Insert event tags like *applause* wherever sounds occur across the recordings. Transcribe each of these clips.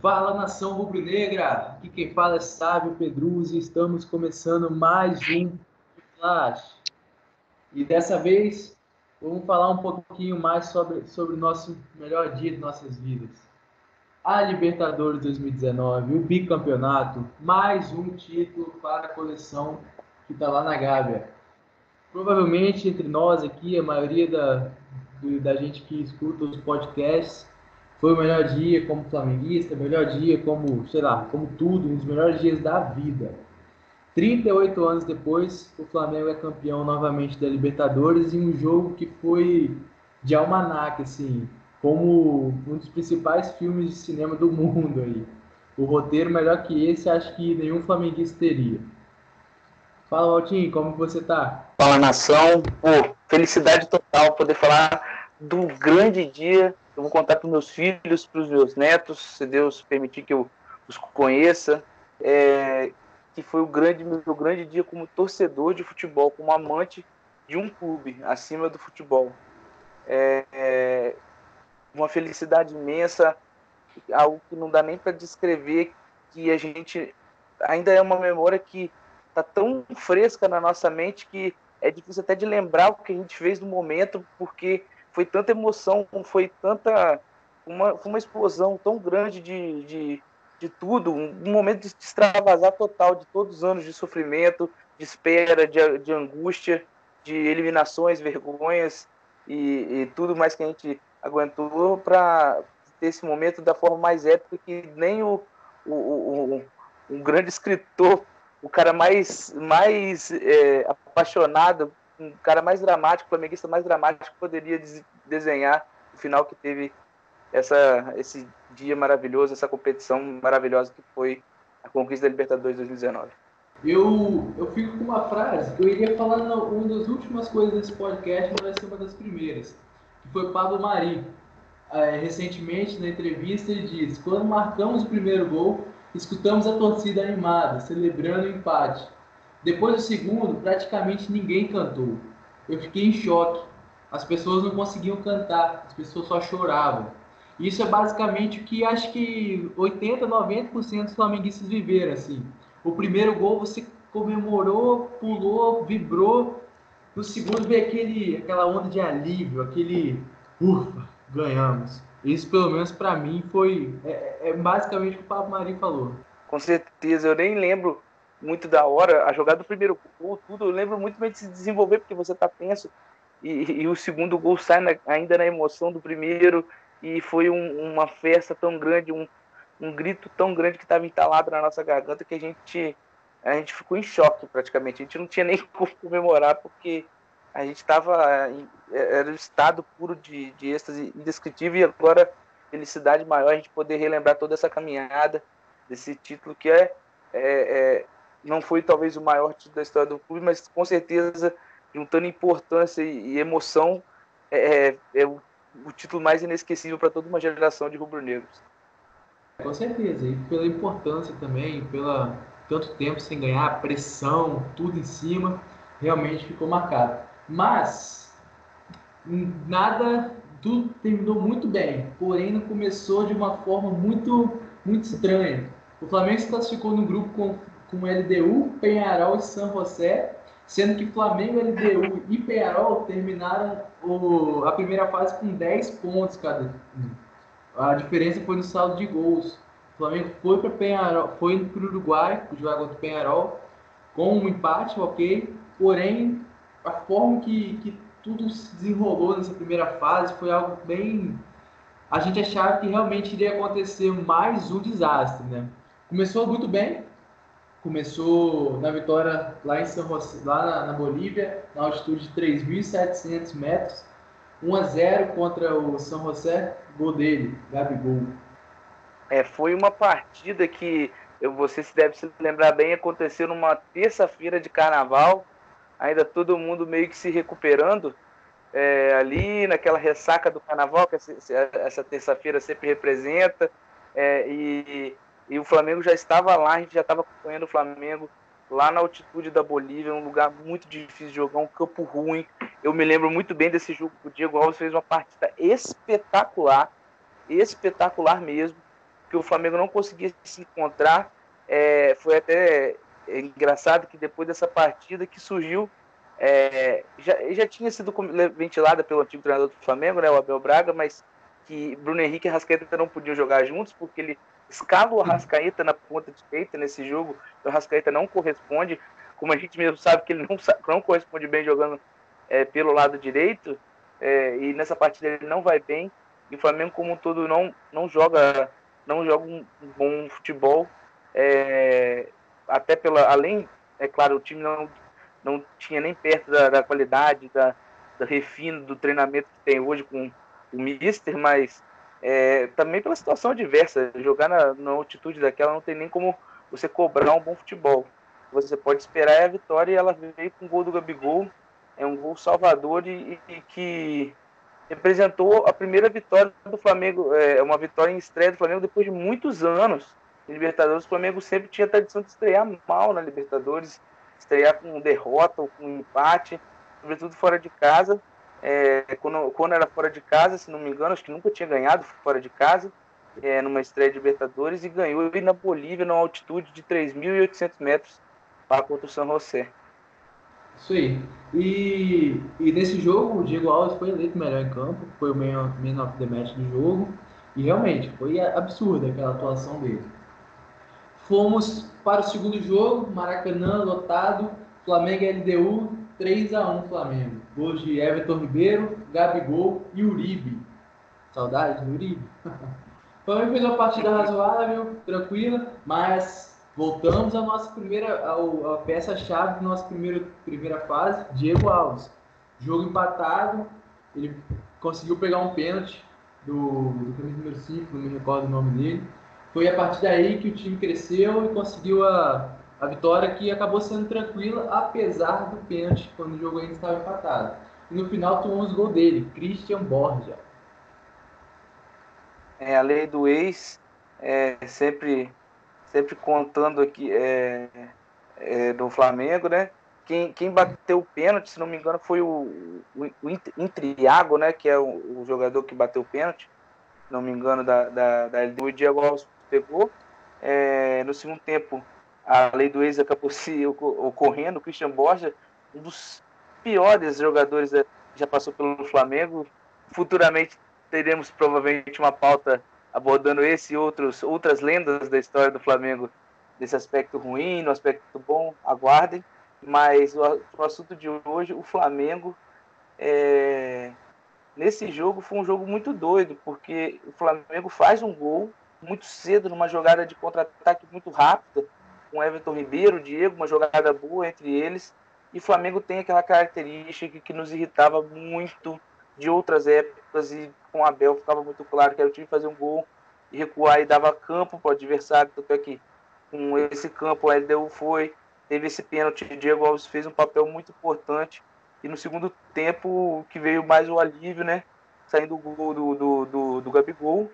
Fala nação rubro-negra! Aqui quem fala é Sábio Pedruzzi. Estamos começando mais um Flash. E dessa vez vamos falar um pouquinho mais sobre, sobre o nosso melhor dia de nossas vidas. A Libertadores 2019, o bicampeonato, mais um título para a coleção que está lá na Gávea. Provavelmente entre nós aqui, a maioria da, da gente que escuta os podcasts, foi o melhor dia como flamenguista, melhor dia como, sei lá, como tudo, um dos melhores dias da vida. 38 anos depois, o Flamengo é campeão novamente da Libertadores em um jogo que foi de almanac, assim, como um dos principais filmes de cinema do *laughs* mundo aí. O roteiro melhor que esse, acho que nenhum flamenguista teria. Fala, Valtinho, como você tá? Fala, nação. Pô, felicidade total poder falar do grande dia eu vou contar para meus filhos, para os meus netos, se Deus permitir que eu os conheça, é, que foi o grande meu grande dia como torcedor de futebol, como amante de um clube acima do futebol. É, é uma felicidade imensa, algo que não dá nem para descrever, que a gente ainda é uma memória que está tão fresca na nossa mente que é difícil até de lembrar o que a gente fez no momento, porque foi tanta emoção, foi tanta. Uma, foi uma explosão tão grande de, de, de tudo, um momento de extravasar total de todos os anos de sofrimento, de espera, de, de angústia, de eliminações, vergonhas e, e tudo mais que a gente aguentou para ter esse momento da forma mais épica que nem o, o, o, o grande escritor, o cara mais, mais é, apaixonado um cara mais dramático, flamenguista mais dramático poderia desenhar o final que teve essa, esse dia maravilhoso, essa competição maravilhosa que foi a conquista da Libertadores 2019. Eu, eu fico com uma frase que eu iria falar na, uma das últimas coisas desse podcast, mas vai ser uma das primeiras, que foi Pablo Mari. É, recentemente, na entrevista, ele disse: Quando marcamos o primeiro gol, escutamos a torcida animada, celebrando o empate. Depois do segundo, praticamente ninguém cantou. Eu fiquei em choque. As pessoas não conseguiam cantar, as pessoas só choravam. Isso é basicamente o que acho que 80, 90% dos flamenguistas viveram assim. O primeiro gol você comemorou, pulou, vibrou. No segundo veio aquele, aquela onda de alívio, aquele ufa, ganhamos. Isso pelo menos para mim foi é, é basicamente o que o Pablo Marinho falou. Com certeza, eu nem lembro muito da hora. A jogada do primeiro gol, tudo, eu lembro muito bem de se desenvolver, porque você tá tenso. E, e o segundo gol sai na, ainda na emoção do primeiro. E foi um, uma festa tão grande, um, um grito tão grande que estava entalado na nossa garganta que a gente, a gente ficou em choque praticamente. A gente não tinha nem *laughs* como comemorar, porque a gente estava. Era um estado puro de, de êxtase indescritível. E agora, felicidade maior a gente poder relembrar toda essa caminhada desse título que é, é, é não foi talvez o maior título da história do clube, mas com certeza, juntando importância e, emoção, é, é, é o, o, título mais inesquecível para toda uma geração de rubro-negros. Com certeza, e pela importância também, pela tanto tempo sem ganhar, pressão, tudo em cima, realmente ficou marcado. Mas nada, tudo terminou muito bem, porém não começou de uma forma muito, muito estranha. O Flamengo se classificou no grupo com com LDU, Penharol e San José, sendo que Flamengo, LDU e Penharol terminaram o, a primeira fase com 10 pontos cada A diferença foi no saldo de gols. O Flamengo foi para Penharol, foi para o Uruguai jogar contra o Penharol com um empate, ok. Porém, a forma que, que tudo se desenrolou nessa primeira fase foi algo bem. A gente achava que realmente iria acontecer mais um desastre, né? Começou muito bem, começou na vitória lá em São José, lá na, na Bolívia, na altitude de 3.700 metros, 1 a 0 contra o São José, gol dele, Gabigol. É, foi uma partida que você se deve se lembrar bem, aconteceu numa terça-feira de carnaval, ainda todo mundo meio que se recuperando é, ali naquela ressaca do carnaval que essa, essa terça-feira sempre representa, é, e e o Flamengo já estava lá, a gente já estava acompanhando o Flamengo lá na altitude da Bolívia, um lugar muito difícil de jogar, um campo ruim. Eu me lembro muito bem desse jogo. O Diego Alves fez uma partida espetacular, espetacular mesmo. porque o Flamengo não conseguia se encontrar. É, foi até engraçado que depois dessa partida que surgiu, é, já, já tinha sido ventilada pelo antigo treinador do Flamengo, né, o Abel Braga, mas que Bruno Henrique e Arrascaeta não podiam jogar juntos porque ele escala o Arrascaeta na ponta direita nesse jogo, o Arrascaeta não corresponde, como a gente mesmo sabe que ele não, não corresponde bem jogando é, pelo lado direito, é, e nessa partida ele não vai bem, e o Flamengo como um todo não, não joga não joga um bom futebol, é, até pela, além, é claro, o time não, não tinha nem perto da, da qualidade, da, da refino do treinamento que tem hoje com o Mister, mas é, também pela situação adversa, jogar na, na altitude daquela não tem nem como você cobrar um bom futebol. Você pode esperar a vitória e ela veio com o gol do Gabigol, é um gol salvador e, e que representou a primeira vitória do Flamengo, é uma vitória em estreia do Flamengo depois de muitos anos em Libertadores. O Flamengo sempre tinha a tradição de estrear mal na Libertadores, estrear com derrota ou com empate, sobretudo fora de casa. É, quando, quando era fora de casa, se não me engano, acho que nunca tinha ganhado fora de casa, é, numa estreia de Libertadores, e ganhou na Bolívia, numa altitude de 3.800 metros, para contra o São José. Isso aí. E, e nesse jogo, o Diego Alves foi eleito melhor em campo, foi o man, man of the match do jogo. E realmente, foi absurda aquela atuação dele. Fomos para o segundo jogo, Maracanã lotado, Flamengo e LDU, 3 a 1 Flamengo. De Everton Ribeiro, Gabigol e Uribe. Saudade do Uribe. *laughs* Flamengo fez uma partida razoável, tranquila, mas Voltamos à nossa primeira, à peça-chave da nossa primeira, primeira fase, Diego Alves. Jogo empatado, ele conseguiu pegar um pênalti do, do camisa número 5, não me recordo o nome dele. Foi a partir daí que o time cresceu e conseguiu a, a vitória que acabou sendo tranquila, apesar do pênalti, quando o jogo ainda estava empatado. E no final tomamos o gol dele, Christian Borja. É, a lei do ex é sempre sempre contando aqui é, é, do Flamengo, né? Quem, quem bateu o pênalti, se não me engano, foi o, o, o Intriago, né? Que é o, o, jogador que bateu o pênalti, se não me engano, da, da, da LDU. O Diego Alves pegou. É, no segundo tempo, a lei do ex acabou se ocorrendo. O Christian Borja, um dos piores jogadores que já passou pelo Flamengo. Futuramente teremos provavelmente uma pauta abordando esse e outros, outras lendas da história do Flamengo nesse aspecto ruim, no aspecto bom, aguardem. Mas o, o assunto de hoje, o Flamengo, é... nesse jogo foi um jogo muito doido, porque o Flamengo faz um gol muito cedo, numa jogada de contra-ataque muito rápida, com Everton Ribeiro, Diego, uma jogada boa entre eles. E Flamengo tem aquela característica que nos irritava muito de outras épocas e com Abel ficava muito claro que era o time fazer um gol e recuar e dava campo para o adversário, tanto é que com esse campo o LDU foi, teve esse pênalti, Diego Alves fez um papel muito importante e no segundo tempo que veio mais o alívio, né, saindo o gol do, do, do, do Gabigol,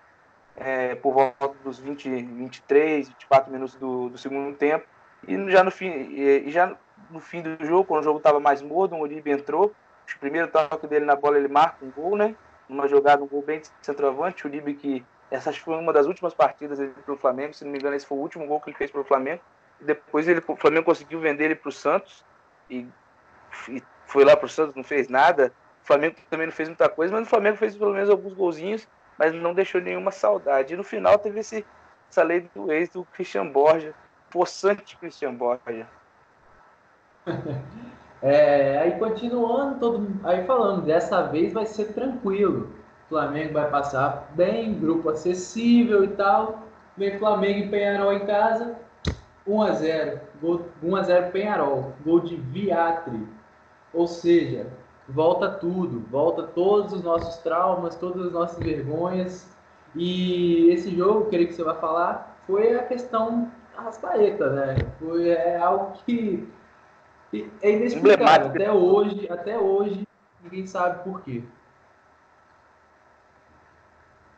é, por volta dos 20, 23, 24 minutos do, do segundo tempo, e já no fim, e já no fim do jogo, quando o jogo estava mais morno, o Uribe entrou, o primeiro toque dele na bola ele marca um gol, né? Uma jogada, um gol bem de centroavante. O Uribe que essa foi uma das últimas partidas dele pro Flamengo, se não me engano, esse foi o último gol que ele fez pro Flamengo. E depois ele, o Flamengo conseguiu vender ele pro Santos e, e foi lá pro Santos, não fez nada. O Flamengo também não fez muita coisa, mas o Flamengo fez pelo menos alguns golzinhos, mas não deixou nenhuma saudade. E no final teve esse, essa lei do ex do Christian Borja, possante Christian Borja. *laughs* É, aí continuando, todo, aí falando, dessa vez vai ser tranquilo. O Flamengo vai passar bem, grupo acessível e tal. Vem Flamengo e Penharol em casa, 1 a 0 gol, 1 a 0 Penharol, gol de Viatri. Ou seja, volta tudo, volta todos os nossos traumas, todas as nossas vergonhas. E esse jogo, queria que você vai falar, foi a questão Rascaeta, né? Foi é algo que é inexplicável. Até hoje, até hoje, ninguém sabe por quê.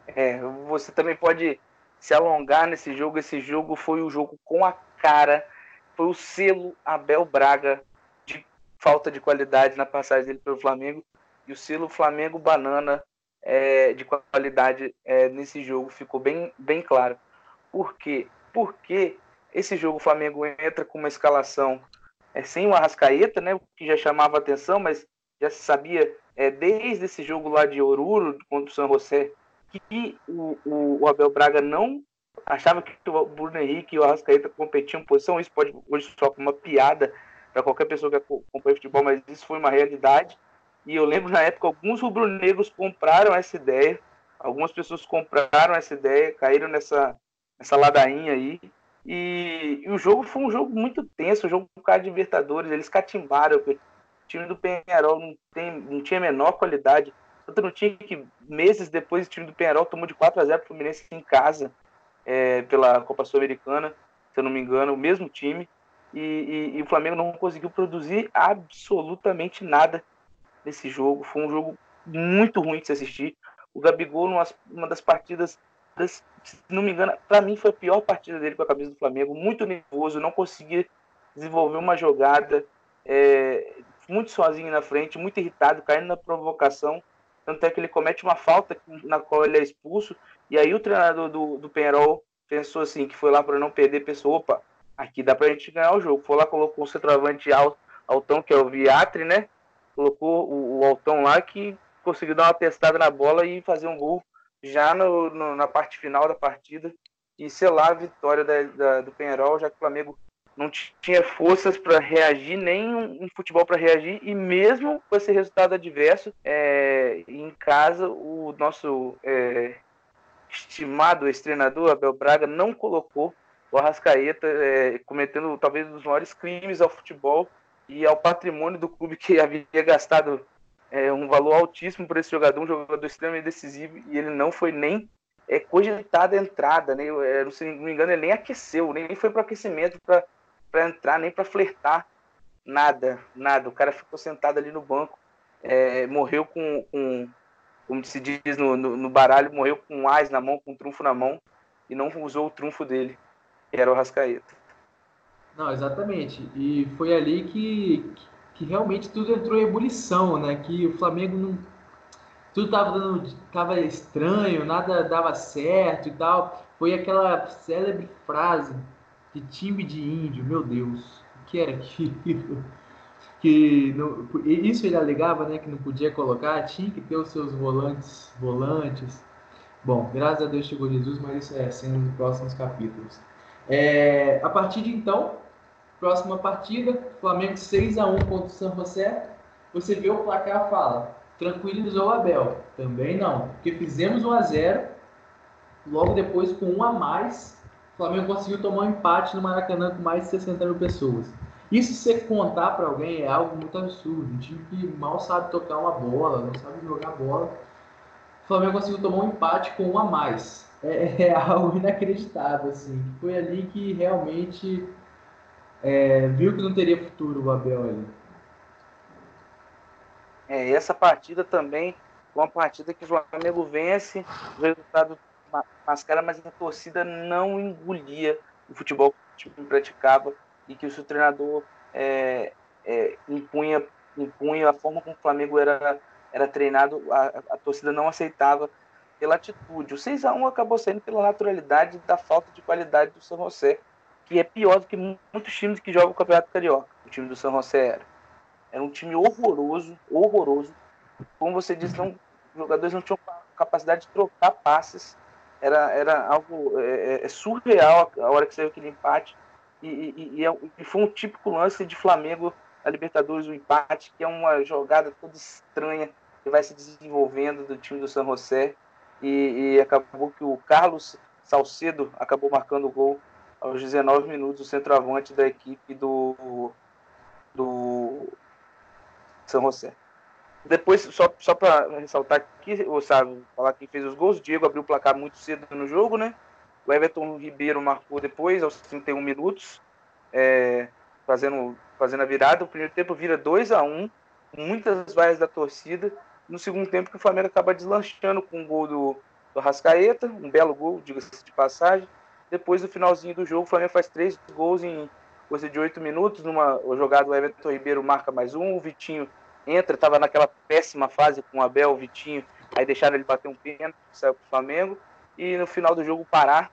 É, você também pode se alongar nesse jogo. Esse jogo foi o jogo com a cara, foi o selo Abel Braga falta de qualidade na passagem dele pelo Flamengo e o selo Flamengo Banana é, de qualidade é, nesse jogo ficou bem, bem claro. Por quê? Porque esse jogo o Flamengo entra com uma escalação é, sem o Arrascaeta, né, que já chamava atenção, mas já se sabia é, desde esse jogo lá de Oruro contra o San José que o, o, o Abel Braga não achava que o Bruno Henrique e o Arrascaeta competiam posição. Isso pode hoje só uma piada para qualquer pessoa que acompanha futebol, mas isso foi uma realidade. E eu lembro na época alguns rubro-negros compraram essa ideia, algumas pessoas compraram essa ideia, caíram nessa, nessa ladainha aí. E, e o jogo foi um jogo muito tenso, um jogo por causa de Libertadores. Eles catimbaram, o time do Penharol não, tem, não tinha a menor qualidade. Tanto não tinha que meses depois o time do Penharol tomou de 4 a 0 para o Fluminense em casa, é, pela Copa Sul-Americana, se eu não me engano, o mesmo time. E, e, e, o Flamengo não conseguiu produzir absolutamente nada nesse jogo. Foi um jogo muito ruim de se assistir. O Gabigol, numa, uma das partidas, das, se não me engano, para mim foi a pior partida dele com a camisa do Flamengo. Muito nervoso, não conseguia desenvolver uma jogada. É, muito sozinho na frente, muito irritado, caindo na provocação. Tanto é que ele comete uma falta na qual ele é expulso. E aí o treinador do, do Penarol pensou assim, que foi lá para não perder, pensou, opa, aqui dá pra gente ganhar o jogo. Foi lá, colocou o centroavante Altão, que é o Viatri, né? Colocou o, o Altão lá que conseguiu dar uma testada na bola e fazer um gol já no, no, na parte final da partida e selar a vitória da, da, do Penharol, já que o Flamengo não tinha forças para reagir, nem um futebol para reagir, e mesmo com esse resultado adverso, é, em casa, o nosso é, estimado ex-treinador, Abel Braga, não colocou o Arrascaeta, é, cometendo talvez um dos maiores crimes ao futebol e ao patrimônio do clube que havia gastado é, um valor altíssimo por esse jogador, um jogador extremamente decisivo, e ele não foi nem é, cogitado a entrada, né? Eu, se não me engano, ele nem aqueceu, nem foi para aquecimento para entrar, nem para flertar. Nada, nada. O cara ficou sentado ali no banco, é, morreu com, com, como se diz no, no, no, baralho, morreu com um ás na mão, com um trunfo na mão, e não usou o trunfo dele, que era o Rascaeta. Não, exatamente. E foi ali que, que realmente tudo entrou em ebulição, né? Que o Flamengo não. Tudo tava, dando, tava estranho, nada dava certo e tal. Foi aquela célebre frase que time de índio, meu Deus, o que era aquilo? *laughs* Que não, isso ele alegava, né, que não podia colocar, tinha que ter os seus volantes, volantes. Bom, graças a Deus chegou Jesus, mas isso é sendo nos próximos capítulos. É, a partir de então, próxima partida, Flamengo 6 a 1 contra o San José. Você vê o placar fala, tranquilizou o Abel. Também não, porque fizemos 1 a 0 logo depois com um a mais o Flamengo conseguiu tomar um empate no Maracanã com mais de 60 mil pessoas. Isso se contar para alguém é algo muito absurdo. Um time que mal sabe tocar uma bola, não sabe jogar bola. O Flamengo conseguiu tomar um empate com um a mais. É, *laughs* é algo inacreditável, assim. Foi ali que realmente é, viu que não teria futuro o Abel ali. É, essa partida também foi uma partida que o Flamengo vence, o resultado mascara, mas a torcida não engolia o futebol que o time praticava e que o seu treinador é, é, impunha, impunha a forma como o Flamengo era, era treinado, a, a torcida não aceitava pela atitude. O 6 a 1 acabou saindo pela naturalidade da falta de qualidade do São José, que é pior do que muitos times que jogam o Campeonato Carioca. O time do São José era. Era um time horroroso, horroroso. Como você disse, não, os jogadores não tinham capacidade de trocar passes era, era algo é, é, é, surreal a hora que saiu aquele empate. E, e, e, é e, foi um típico lance de Flamengo na Libertadores, o empate, que é uma jogada toda estranha que vai se desenvolvendo do time do San José. E, e acabou que o Carlos Salcedo acabou marcando o gol aos 19 minutos, o centroavante da equipe do, do San José. Depois, só, só para ressaltar aqui, o sabe, falar quem fez os gols, Diego abriu o placar muito cedo no jogo, né? O Everton Ribeiro marcou depois, aos 31 minutos, é, fazendo, fazendo a virada. O primeiro tempo vira 2 a 1 muitas vaias da torcida. No segundo tempo, que o Flamengo acaba deslanchando com o gol do, do Rascaeta, um belo gol, diga-se de passagem. Depois, no finalzinho do jogo, o Flamengo faz três gols em coisa de oito minutos. Numa jogada, o Everton Ribeiro marca mais um, o Vitinho entra, estava naquela péssima fase com o Abel, o Vitinho, aí deixaram ele bater um pênalti, saiu para o Flamengo, e no final do jogo parar,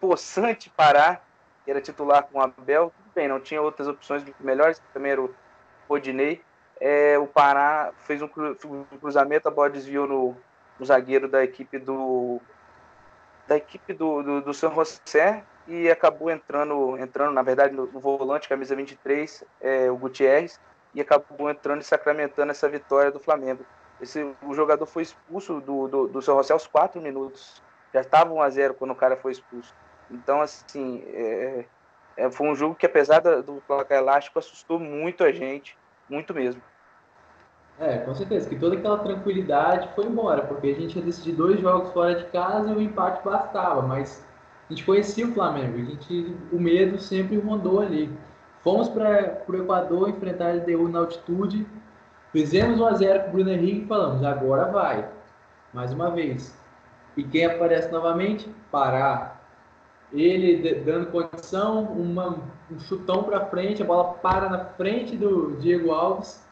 possante Pará, que era titular com o Abel. Tudo bem, não tinha outras opções melhores, também era o Rodinei. É, o Pará fez um, cruzamento, a bola desviou no, no zagueiro da equipe do da equipe do, do, do São José e acabou entrando, entrando na verdade, no, no volante, camisa 23, é, o Gutierrez, e acabou entrando e sacramentando essa vitória do Flamengo. Esse, o jogador foi expulso do, do, do São José aos 4 minutos. Já estava 1 a 0 quando o cara foi expulso. Então, assim, é, é, foi um jogo que, apesar do placar elástico, assustou muito a gente, muito mesmo. É, com certeza, que toda aquela tranquilidade foi embora, porque a gente ia decidir dois jogos fora de casa e o empate bastava, mas a gente conhecia o Flamengo, a gente, o medo sempre rondou ali. Fomos para o Equador enfrentar a LDU na altitude, fizemos 1 a 0 com o Bruno Henrique e falamos, agora vai. Mais uma vez. E quem aparece novamente? Pará. Ele dando condição, uma, um chutão para frente, a bola para na frente do Diego Alves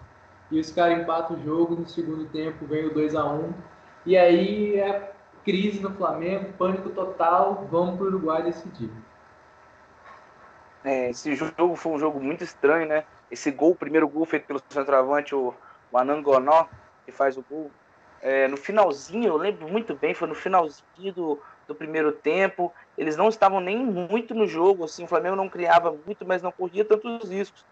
e os caras empatam o jogo no segundo tempo, vem o 2 a 1 E aí é crise no Flamengo, pânico total, vamos para o Uruguai decidir. É, esse jogo foi um jogo muito estranho, né? Esse gol, o primeiro gol feito pelo centroavante, o, Anangonó, que faz o gol. É, no finalzinho, eu lembro muito bem, foi no finalzinho do, do primeiro tempo. Eles não estavam nem muito no jogo, assim, o Flamengo não criava muito, mas não corria tantos riscos,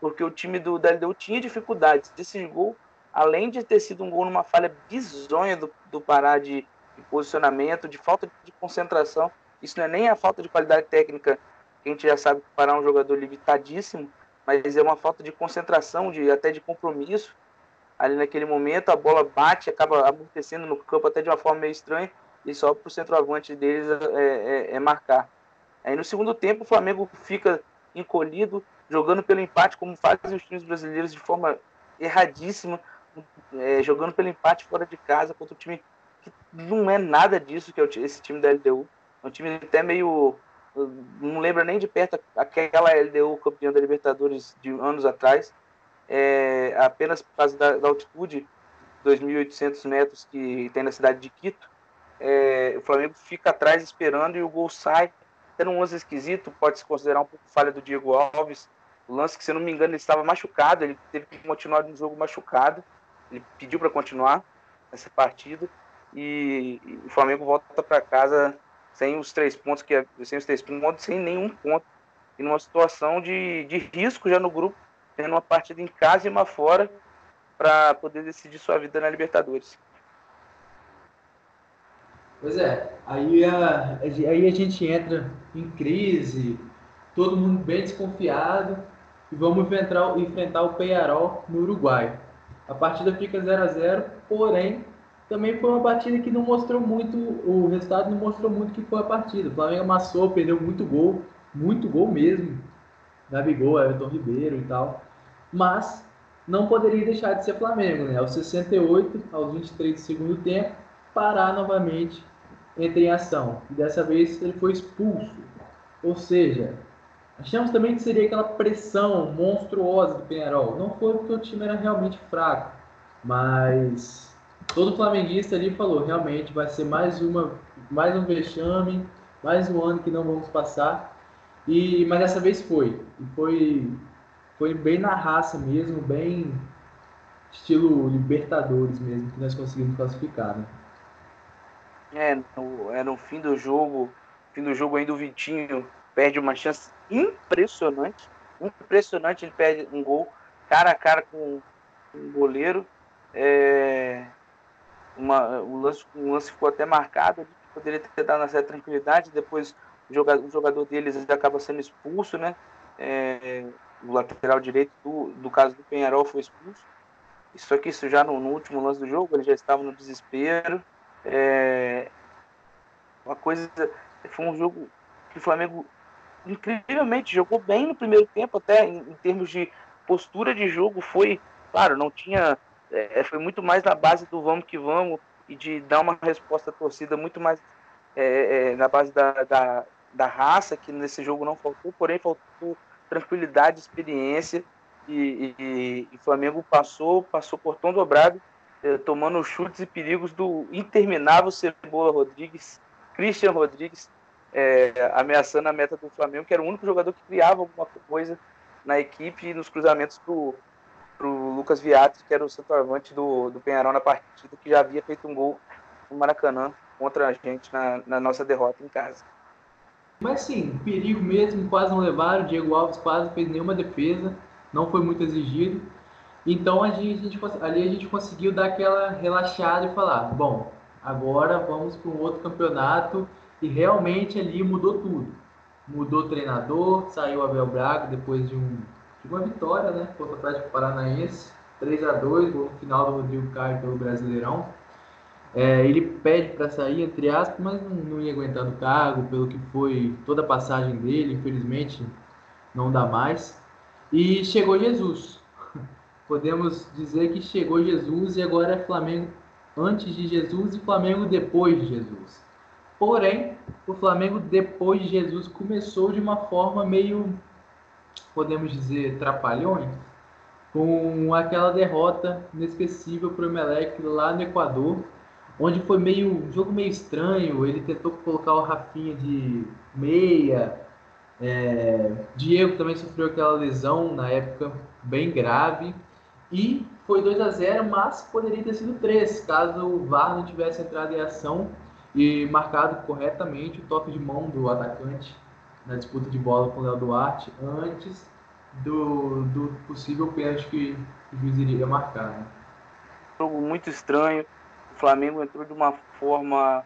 porque o time do, da LDU tinha dificuldades. Esse gol, além de ter sido um gol numa falha bizonha do, do Pará de, de posicionamento, de falta de concentração, isso não é nem a falta de qualidade técnica a gente já sabe que o Pará é um jogador limitadíssimo, mas é uma falta de concentração, de até de compromisso. Ali naquele momento, a bola bate, acaba amortecendo no campo até de uma forma meio estranha, e só para o centroavante deles é, é, é, marcar. Aí no segundo tempo, o Flamengo fica encolhido, jogando pelo empate, como fazem os times brasileiros de forma erradíssima, é, jogando pelo empate fora de casa contra um time que não é nada disso que é esse time da LDU. É um time até meio não lembra nem de perto aquela LDU campeã da Libertadores de anos atrás, é, apenas por causa da, da altitude, 2.800 metros que tem na cidade de Quito, é, o Flamengo fica atrás esperando e o gol sai, tendo um lance esquisito, pode se considerar um pouco falha do Diego Alves, o lance que, se eu não me engano, ele estava machucado, ele teve que continuar no jogo machucado, ele pediu para continuar essa partida, e, e o Flamengo volta para casa sem os três pontos, que é, sem os três pontos, sem nenhum ponto. E numa situação de, de risco já no grupo, tendo uma partida em casa e uma fora para poder decidir sua vida na Libertadores. Pois é, aí a, aí a gente entra em crise, todo mundo bem desconfiado, e vamos enfrentar, enfrentar o Penharol no Uruguai. A partida fica 0 a 0 porém também foi uma partida que não mostrou muito, o resultado não mostrou muito que foi a partida. O Flamengo amassou, perdeu muito gol, muito gol mesmo. Gabigol, Everton Ribeiro e tal. Mas não poderia deixar de ser Flamengo, né? Aos 68, aos 23 do segundo tempo, parar novamente entra em ação. E dessa vez ele foi expulso. Ou seja, achamos também que seria aquela pressão monstruosa do Penharol. Não foi porque o time era realmente fraco, mas todo flamenguista ali falou, realmente vai ser mais uma, mais um vexame, mais um ano que não vamos passar. E mas dessa vez foi, foi foi bem na raça mesmo, bem estilo Libertadores mesmo que nós conseguimos classificar, né? É, no, é no fim do jogo, fim do jogo ainda o Vitinho perde uma chance impressionante, impressionante, ele perde um gol cara a cara com um goleiro. É, uma, o, lance, o lance ficou até marcado, poderia ter dado uma certa tranquilidade, depois o jogador, o jogador deles acaba sendo expulso, né? É, o lateral direito do, do caso do Penharol foi expulso. Isso aqui, isso já no, no último lance do jogo, ele já estava no desespero. É, uma coisa, foi um jogo que o Flamengo incrivelmente jogou bem no primeiro tempo, até em, em termos de postura de jogo, foi, claro, não tinha é, foi muito mais na base do vamos que vamos e de dar uma resposta à torcida muito mais é, é, na base da, da, da, raça, que nesse jogo não faltou, porém faltou tranquilidade, experiência e, e, e o Flamengo passou, passou por tom dobrado, é, tomando chutes e perigos do interminável Cebola Rodrigues, Christian Rodrigues, é, ameaçando a meta do Flamengo, que era o único jogador que criava alguma coisa na equipe nos cruzamentos pro, pro Lucas Viato, que era o centroavante do, do Penharão na partida, que já havia feito um gol no Maracanã contra a gente na, na nossa derrota em casa. Mas sim, perigo mesmo, quase não levaram. O Diego Alves quase fez nenhuma defesa, não foi muito exigido. Então a gente, ali a gente conseguiu dar aquela relaxada e falar: bom, agora vamos para um outro campeonato. E realmente ali mudou tudo. Mudou o treinador, saiu Abel Braga depois de, um, de uma vitória, né? Contra o Atlético Paranaense, 3 a 2 no final do Rodrigo Caio pelo Brasileirão. É, ele pede para sair, entre aspas, mas não, não ia aguentando o cargo, pelo que foi toda a passagem dele, infelizmente não dá mais. E chegou Jesus. *laughs* Podemos dizer que chegou Jesus e agora é Flamengo antes de Jesus e Flamengo depois de Jesus. Porém, o Flamengo depois de Jesus começou de uma forma meio, podemos dizer, trapalhões, com aquela derrota inesquecível para o Emelec lá no Equador, onde foi meio um jogo meio estranho. Ele tentou colocar o Rafinha de meia. É, Diego também sofreu aquela lesão na época bem grave. E foi 2 a 0 mas poderia ter sido 3, caso o VAR não tivesse entrado em ação e marcado corretamente o toque de mão do atacante na disputa de bola com o Léo Duarte antes do, do possível pênalti que o juiz iria marcar. Né? Jogo muito estranho, o Flamengo entrou de uma forma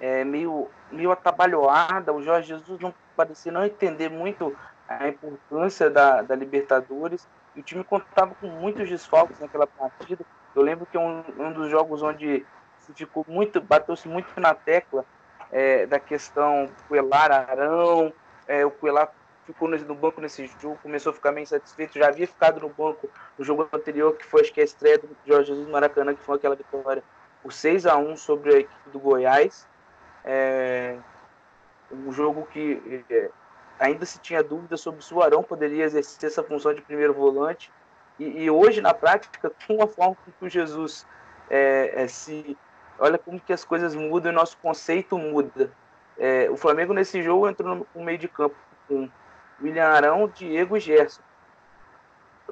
é, meio, meio atabalhoada. O Jorge Jesus não parecia não entender muito a importância da, da Libertadores. E o time contava com muitos desfalques naquela partida. Eu lembro que um, um dos jogos onde se ficou muito, bateu-se muito na tecla é, da questão Coelar Arão, é, o Coelar ficou no banco nesse jogo, começou a ficar meio insatisfeito, já havia ficado no banco no jogo anterior, que foi acho que a estreia do Jorge Jesus Maracanã, que foi aquela vitória por 6 a 1 sobre a equipe do Goiás. É, um jogo que é, ainda se tinha dúvida sobre se o Arão poderia exercer essa função de primeiro volante. E, e hoje, na prática, *laughs* com a forma que o Jesus é, é, se. Olha como que as coisas mudam e nosso conceito muda. É, o Flamengo nesse jogo entrou no, meio de campo com William Arão, Diego e Gerson.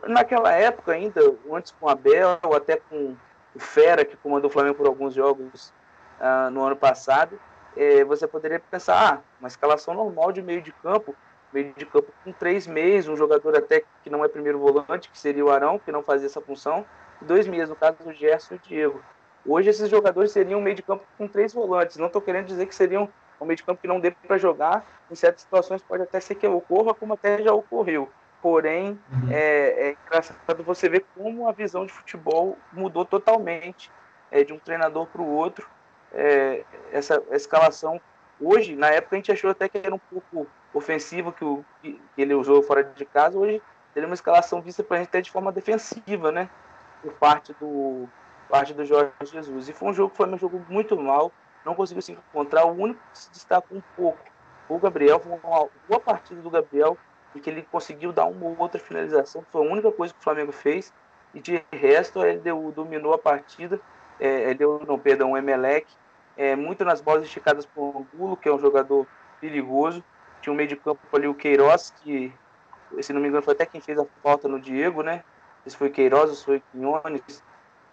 Naquela época ainda, antes com Abel, até com o Fera, que comandou o Flamengo por alguns jogos uh, no ano passado, eh, você poderia pensar, ah, uma escalação normal de meio de campo, meio de campo com três meses, um jogador até que não é primeiro volante, que seria o Arão, que não fazia essa função, dois meses, no caso do Gerson e o Diego. Hoje esses jogadores seriam um meio de campo com três volantes. Não estou querendo dizer que seriam um meio de campo que não dê para jogar. Em certas situações pode até ser que ocorra, como até já ocorreu. Porém, uhum. é, é engraçado você ver como a visão de futebol mudou totalmente é, de um treinador para o outro. É, essa escalação, hoje, na época a gente achou até que era um pouco ofensivo que, o, que ele usou fora de casa. Hoje, ele é uma escalação vista para a gente até de forma defensiva, né? Por parte do, parte do Jorge Jesus. E foi um jogo que foi um jogo muito mal, não conseguiu se encontrar. O único que se destacou um pouco, o Gabriel, foi uma boa partida do Gabriel e que ele conseguiu dar uma ou outra finalização, foi a única coisa que o Flamengo fez, e de resto ele deu, dominou a partida, é, ele deu, não, perdão, o Emelec, é, muito nas bolas esticadas por Angulo, que é um jogador perigoso, tinha um meio de campo ali o Queiroz, que, se não me engano, foi até quem fez a falta no Diego, né, esse foi Queiroz, esse foi Quinones,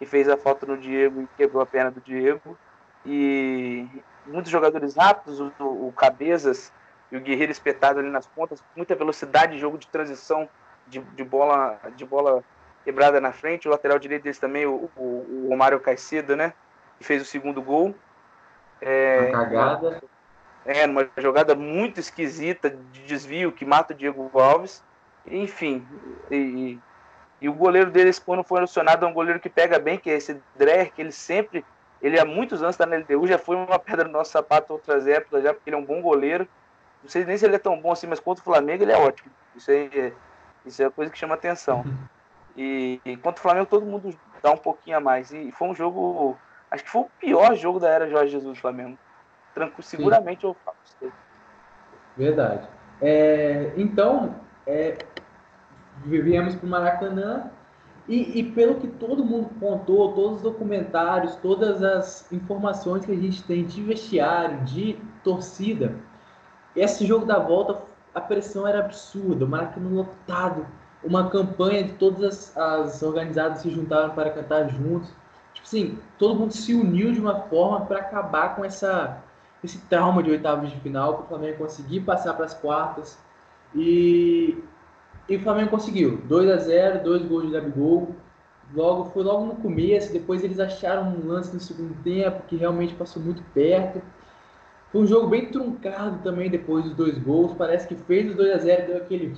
que fez a falta no Diego e quebrou a perna do Diego, e muitos jogadores rápidos, o, o Cabezas, e o Guerreiro espetado ali nas pontas, muita velocidade, jogo de transição de, de, bola de bola quebrada na frente. O lateral direito deles também, o, o, o Romário Caicedo, né? Que fez o segundo gol. É, uma cagada. É, numa jogada muito esquisita de desvio que mata o Diego Alves. Enfim, e, e o goleiro deles, quando foi acionado, é um goleiro que pega bem, que é esse Dreher, que ele sempre, ele há muitos anos está na LDU, já foi uma *laughs* pedra no nosso sapato outras épocas, já porque ele é um bom goleiro. Não sei nem se ele é tão bom assim, mas contra o Flamengo ele é ótimo. Isso é, isso é a coisa que chama atenção. E, e contra o Flamengo todo mundo dá um pouquinho a mais. E foi um jogo, acho que foi o pior jogo da era Jorge Jesus do Flamengo. Tranquilo, seguramente eu falo. Verdade. É, então, é, viemos para o Maracanã e, e, pelo que todo mundo contou, todos os documentários, todas as informações que a gente tem de vestiário, de torcida, esse jogo da volta, a pressão era absurda, o Maracanã lotado, uma campanha de todas as, as organizadas se juntaram para cantar juntos. Tipo assim, todo mundo se uniu de uma forma para acabar com essa, esse trauma de oitavos de final, para o Flamengo conseguir passar para as quartas. E, e o Flamengo conseguiu. 2 a 0 dois gols de Gabigol. Logo, foi logo no começo, depois eles acharam um lance no segundo tempo que realmente passou muito perto. Foi um jogo bem truncado também depois dos dois gols. Parece que fez os 2 a 0 deu aquele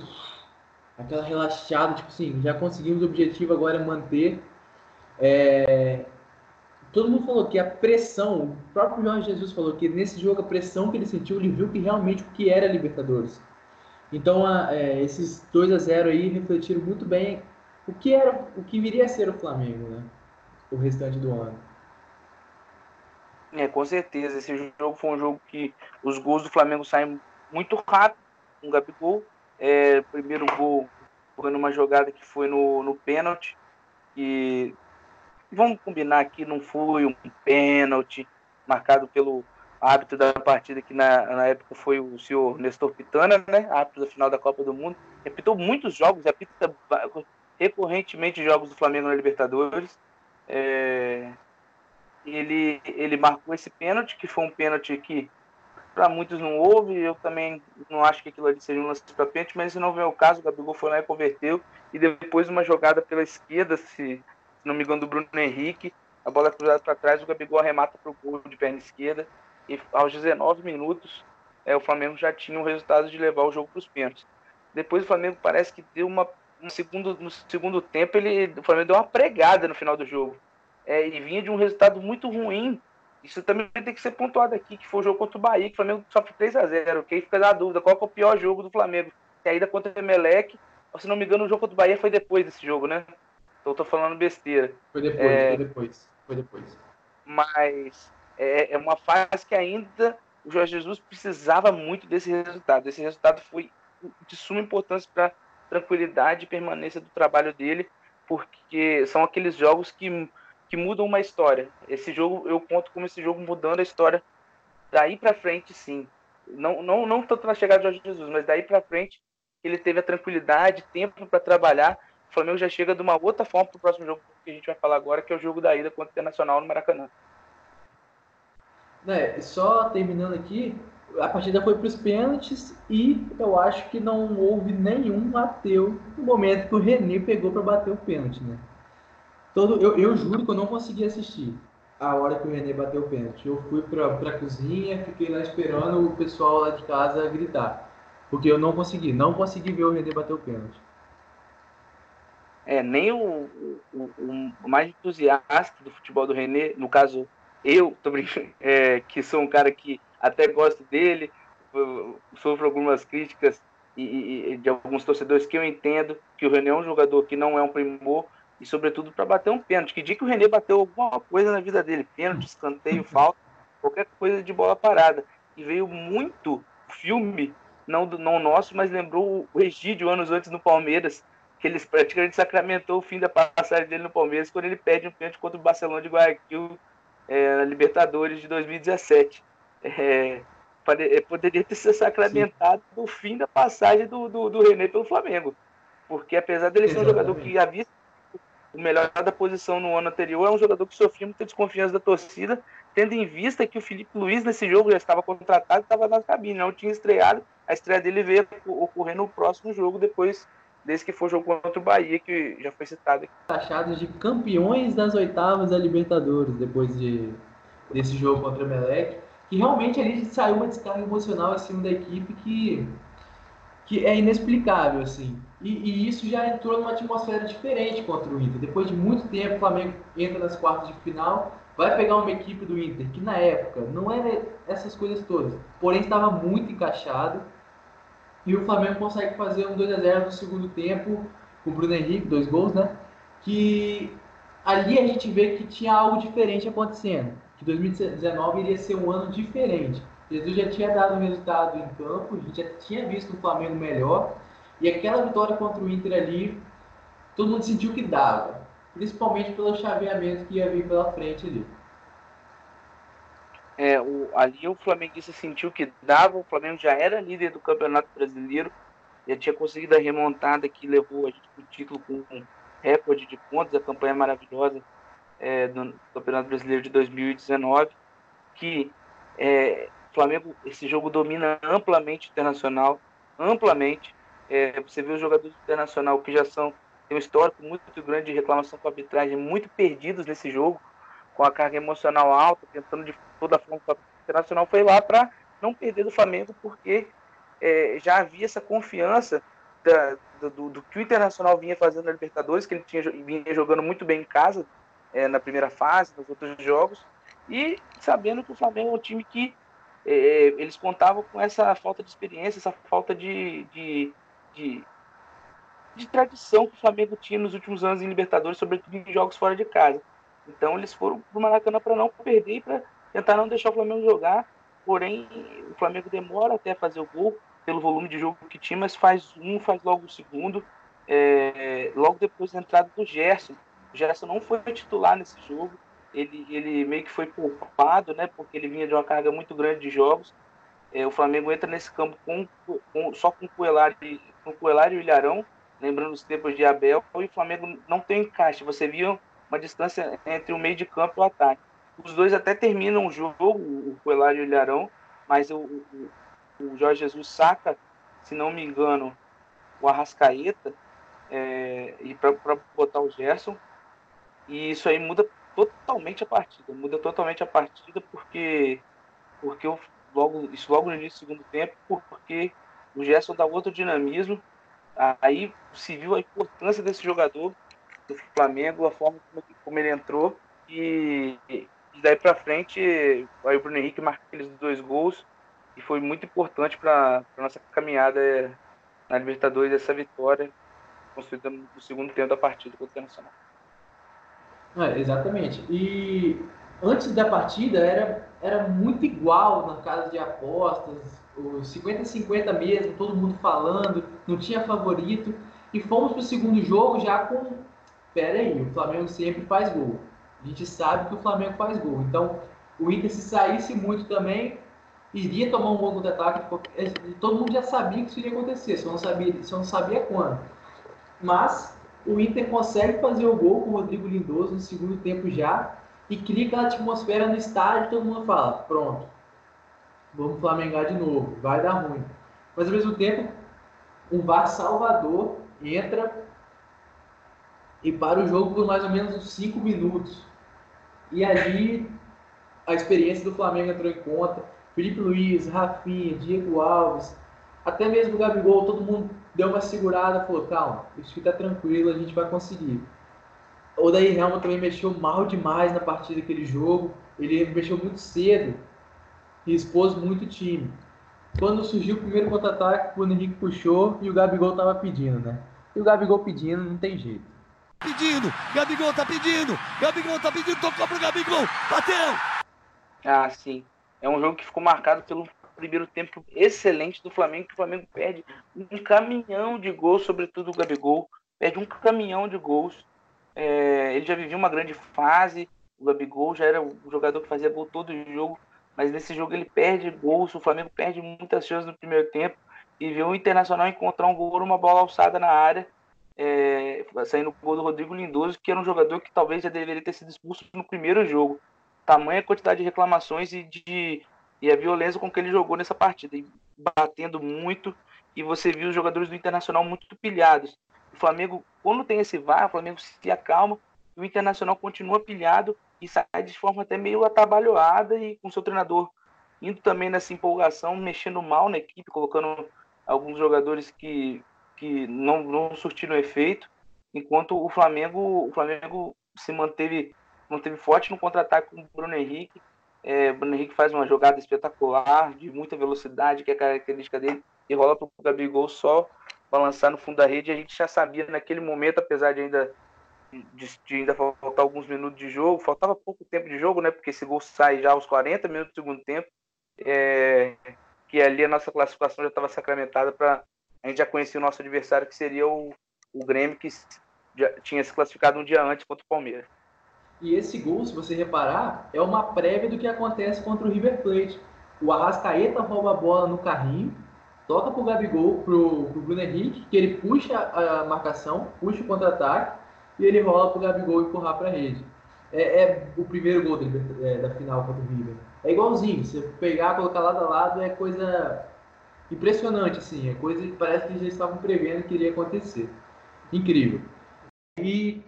aquela relaxada, tipo assim, já conseguimos o objetivo agora é manter. É... Todo mundo falou que a pressão, o próprio Jorge Jesus falou que nesse jogo a pressão que ele sentiu, ele viu que realmente o que era Libertadores. Então a, é, esses 2 a 0 aí refletiram muito bem o que era, o que viria a ser o Flamengo, né? O restante do ano. É, com certeza. Esse jogo foi um jogo que os gols do Flamengo saem muito rápido. Um Gabigol, é, primeiro gol foi numa jogada que foi no, no pênalti. E vamos combinar que não foi um pênalti marcado pelo árbitro da partida, que na, na época foi o senhor Nestor Pitana, né? Árbitro da final da Copa do Mundo. Repitou muitos jogos, apita recorrentemente jogos do Flamengo na Libertadores. É, ele, ele marcou esse pênalti, que foi um pênalti que para muitos não houve, eu também não acho que aquilo ali seja um lance para pênalti, mas se não vem o caso, o Gabigol foi lá e converteu, e depois uma jogada pela esquerda, se, se não me engano, do Bruno Henrique, a bola é cruzada para trás, o Gabigol arremata para o gol de perna esquerda, e aos 19 minutos é, o Flamengo já tinha o resultado de levar o jogo para os pênaltis. Depois o Flamengo parece que deu uma no segundo, no segundo tempo ele, o Flamengo deu uma pregada no final do jogo. É, e vinha de um resultado muito ruim isso também tem que ser pontuado aqui, que foi o jogo contra o Bahia, que o Flamengo sofre 3 a 0 Quem fica na dúvida, qual é o pior jogo do Flamengo? Que a ida contra o Emelec, se não me engano, o jogo contra o Bahia foi depois desse jogo, né? Então eu tô falando besteira. Foi depois, é... foi depois. Foi depois. Mas é, é uma fase que ainda o Jorge Jesus precisava muito desse resultado. Esse resultado foi de suma importância para tranquilidade e permanência do trabalho dele, porque são aqueles jogos que que mudam uma história. Esse jogo eu conto como esse jogo mudando a história daí para frente, sim. Não, não, não tanto na chegada de Jorge Jesus, mas daí para frente ele teve a tranquilidade, tempo para trabalhar. O Flamengo já chega de uma outra forma para o próximo jogo que a gente vai falar agora, que é o jogo da ida contra o Internacional no Maracanã. É, só terminando aqui, a partida foi para os pênaltis e eu acho que não houve nenhum ateu no momento que o René pegou para bater o pênalti, né? Todo, eu, eu juro que eu não consegui assistir a hora que o René bateu o pênalti. Eu fui pra, pra cozinha, fiquei lá esperando o pessoal lá de casa gritar. Porque eu não consegui, não consegui ver o René bater o pênalti. É, nem o, o, o, mais entusiasta do futebol do René, no caso eu, tô brincando, *laughs* é, que sou um cara que até gosto dele, sofro algumas críticas e, e, de alguns torcedores que eu entendo que o René é um jogador que não é um primor, e sobretudo para bater um pênalti. Que dia que o René bateu alguma coisa na vida dele, pênalti, escanteio, *laughs* falta, qualquer coisa de bola parada. E veio muito filme, não do não nosso, mas lembrou o Egídio anos antes no Palmeiras, que ele praticamente sacramentou o fim da passagem dele no Palmeiras quando ele perde um pênalti contra o Barcelona de Guayaquil é, na Libertadores de 2017. É, é, poderia ter sido sacramentado Sim. o fim da passagem do, do, do René pelo Flamengo. Porque apesar dele ser um jogador que havia o melhor da posição no ano anterior, é um jogador que sofria muita desconfiança da torcida, tendo em vista que o Felipe Luiz nesse jogo já estava contratado, estava na cabine, não tinha estreado. A estreia dele veio ocorrer no próximo jogo, depois desse que foi o jogo contra o Bahia, que já foi citado aqui. Taxados de campeões das oitavas da Libertadores, depois de, desse jogo contra o Melec, que realmente ali saiu uma descarga emocional acima da equipe que que é inexplicável, assim. E, e, isso já entrou numa atmosfera diferente contra o Inter. Depois de muito tempo, o Flamengo entra nas quartas de final, vai pegar uma equipe do Inter que na época não era essas coisas todas, porém estava muito encaixado. E o Flamengo consegue fazer um 2 a 0 no segundo tempo, com o Bruno Henrique, dois gols, né? Que ali a gente vê que tinha algo diferente acontecendo. Que 2019 iria ser um ano diferente Jesus já tinha dado um resultado em campo, a gente já tinha visto o Flamengo melhor, e aquela vitória contra o Inter ali, todo mundo sentiu que dava, principalmente pelo chaveamento que ia vir pela frente ali. É, o, ali o Flamenguista sentiu que dava, o Flamengo já era líder do Campeonato Brasileiro, já tinha conseguido a remontada que levou a gente o título com recorde de pontos, a campanha maravilhosa é, do Campeonato Brasileiro de 2019, que é, Flamengo, esse jogo domina amplamente internacional, amplamente. É, você vê os jogadores do internacional que já são, tem um histórico muito grande de reclamação com a arbitragem, muito perdidos nesse jogo, com a carga emocional alta, tentando de toda forma. O internacional foi lá para não perder do Flamengo, porque é, já havia essa confiança da, do, do, que o Internacional vinha fazendo na Libertadores, que ele tinha, vinha jogando muito bem em casa é, na primeira fase, nos outros jogos, e sabendo que o Flamengo é um time que é, eles contavam com essa falta de experiência, essa falta de, de, de, de tradição que o Flamengo tinha nos últimos anos em Libertadores, sobretudo em jogos fora de casa. Então eles foram para o Maracanã para não perder e para tentar não deixar o Flamengo jogar. Porém, o Flamengo demora até fazer o gol pelo volume de jogo que tinha, mas faz um, faz logo o segundo. É, logo depois da entrada do Gerson. O Gerson não foi titular nesse jogo. Ele, ele meio que foi poupado, né? Porque ele vinha de uma carga muito grande de jogos. É, o Flamengo entra nesse campo com, com, só com o Coelari, com o e o Ilharão, lembrando os tempos de Abel, e o Flamengo não tem encaixe. Você viu uma distância entre o meio de campo e o ataque. Os dois até terminam o jogo, o Coelho e o Ilharão, mas o, o, Jorge Jesus saca, se não me engano, o Arrascaeta é, e para botar o Gerson. E isso aí muda totalmente a partida. Muda totalmente a partida porque, porque eu, logo, isso logo no início do segundo tempo, porque o Gerson dá outro dinamismo. Aí se viu a importância desse jogador do Flamengo, a forma como, como ele entrou. E, e daí para frente, aí o Bruno Henrique marca aqueles dois gols e foi muito importante para a nossa caminhada na Libertadores, essa vitória construída no segundo tempo da partida contra o Internacional. É, exatamente. E antes da partida era, era muito igual na casa de apostas, os 50-50 mesmo, todo mundo falando, não tinha favorito. E fomos para o segundo jogo já com pera aí, o Flamengo sempre faz gol. A gente sabe que o Flamengo faz gol. Então, o Inter, se saísse muito também, iria tomar um bom contra-ataque. Todo mundo já sabia que isso iria acontecer, só não sabia, só não sabia quando. Mas o Inter consegue fazer o gol com o Rodrigo Lindoso no segundo tempo já e cria aquela atmosfera no estádio. Todo mundo fala: pronto, vamos Flamengar de novo, vai dar ruim. Mas ao mesmo tempo, um VAR Salvador entra e para o jogo por mais ou menos uns 5 minutos. E ali a experiência do Flamengo entrou em conta. Felipe Luiz, Rafinha, Diego Alves, até mesmo o Gabigol, todo mundo deu uma segurada, falou, calma, isso fica tranquilo, a gente vai conseguir. O Daí Helma também mexeu mal demais na partida daquele jogo, ele mexeu muito cedo e expôs muito time. Quando surgiu o primeiro contra-ataque, o Henrique puxou e o Gabigol estava pedindo, né? E o Gabigol pedindo, não tem jeito pedindo, Gabigol tá pedindo, Gabigol tá pedindo, tocou pro Gabigol, bateu! Ah, sim. É um jogo que ficou marcado pelo primeiro tempo excelente do Flamengo, que o Flamengo perde um caminhão de gols, sobretudo o Gabigol, perde um caminhão de gols. É, ele já vivia uma grande fase, o Gabigol já era um jogador que fazia gol todo jogo, mas nesse jogo ele perde gols, o Flamengo perde muitas chances no primeiro tempo, e viu o Internacional encontrar um gol, uma bola alçada na área, é, saindo o gol do Rodrigo Lindoso, que era um jogador que talvez já deveria ter sido expulso no primeiro jogo. Tamanha quantidade de reclamações e, de, e a violência com que ele jogou nessa partida, batendo muito, e você viu os jogadores do Internacional muito pilhados. O Flamengo, quando tem esse VAR, o Flamengo se acalma, e o Internacional continua pilhado e sai de forma até meio atabalhoada e com seu treinador indo também nessa empolgação, mexendo mal na equipe, colocando alguns jogadores que que não, não surtiram efeito, enquanto o Flamengo, o Flamengo se manteve, manteve forte no contra-ataque com o Bruno Henrique. É, o Bruno Henrique faz uma jogada espetacular, de muita velocidade, que é característica dele, e rola para o Gabigol só balançar no fundo da rede. A gente já sabia naquele momento, apesar de ainda de, de, ainda faltar alguns minutos de jogo, faltava pouco tempo de jogo, né? Porque esse gol sai já aos 40 minutos do segundo tempo, é, que ali a nossa classificação já estava sacramentada para a gente já conhecia o nosso adversário, que seria o, o Grêmio, que tinha se classificado um dia antes contra o Palmeiras. E esse gol, se você reparar, é uma prévia do que acontece contra o River Plate. O Arrascaeta rouba a bola no carrinho, toca pro Gabigol, pro, pro Bruno Henrique, que ele puxa a marcação, puxa o contra-ataque, e ele rola pro Gabigol empurrar pra rede. É, é o primeiro gol da, é, da final contra o River. É igualzinho, você pegar, colocar lado a lado é coisa impressionante, assim, é coisa que parece que já estavam prevendo que iria acontecer. Incrível. E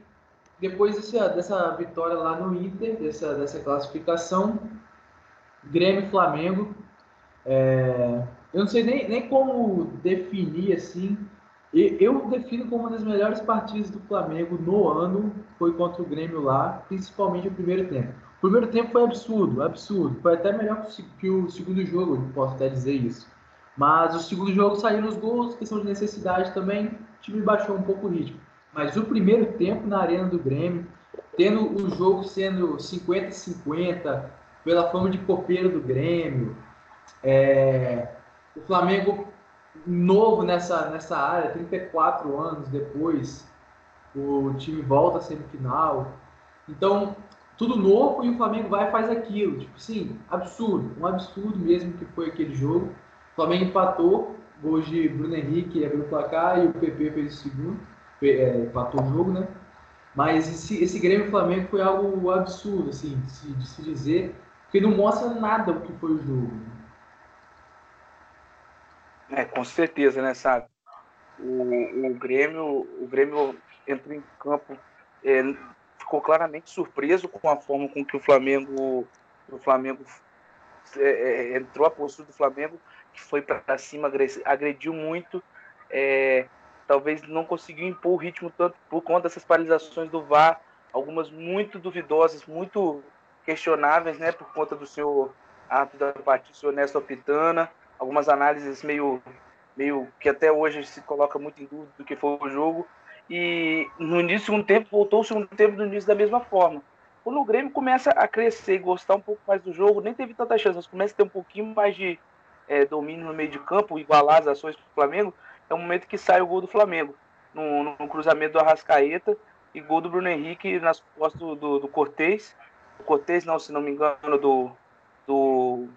depois dessa, dessa vitória lá no Inter, dessa, dessa classificação, Grêmio e Flamengo. É, eu não sei nem, nem como definir assim. Eu defino como uma das melhores partidas do Flamengo no ano foi contra o Grêmio lá, principalmente o primeiro tempo. O primeiro tempo foi absurdo, absurdo. Foi até melhor que o segundo jogo, posso até dizer isso. Mas o segundo jogo saíram os gols, questão de necessidade também, o time baixou um pouco o ritmo. Mas o primeiro tempo na arena do Grêmio, tendo o jogo sendo 50-50, pela fama de copeiro do Grêmio, é, o Flamengo novo nessa, nessa área, 34 anos depois, o time volta à semifinal. Então, tudo novo e o Flamengo vai e faz aquilo. Tipo assim, absurdo. Um absurdo mesmo que foi aquele jogo. Flamengo empatou, gols de Bruno Henrique abriu o placar e o PP fez o segundo. É, empatou o jogo, né? Mas esse, esse Grêmio Flamengo foi algo absurdo, assim, de se, de se dizer, porque não mostra nada o que foi o jogo. É, com certeza, né, sabe? O, o Grêmio, o Grêmio entrou em campo, é, ficou claramente surpreso com a forma com que o Flamengo, o Flamengo é, é entrou a postura do Flamengo, que foi para cima, agrediu muito, é, talvez não conseguiu impor o ritmo tanto por conta dessas paralisações do VAR, algumas muito duvidosas, muito questionáveis, né, por conta do seu ato da partida, o senhor Néstor Pitana, algumas análises meio, meio que até hoje se coloca muito em dúvida do que foi o jogo. E no início do segundo tempo, voltou o segundo tempo no início da mesma forma. Quando o Grêmio começa a crescer e gostar um pouco mais do jogo, nem teve tanta chance, mas começa a ter um pouquinho mais de é, domínio no meio de campo, igualar as ações do Flamengo, é o momento que sai o gol do Flamengo. No, no cruzamento do Arrascaeta e gol do Bruno Henrique nas costas do, do, do Cortez. O Cortez, não, se não me engano, do, do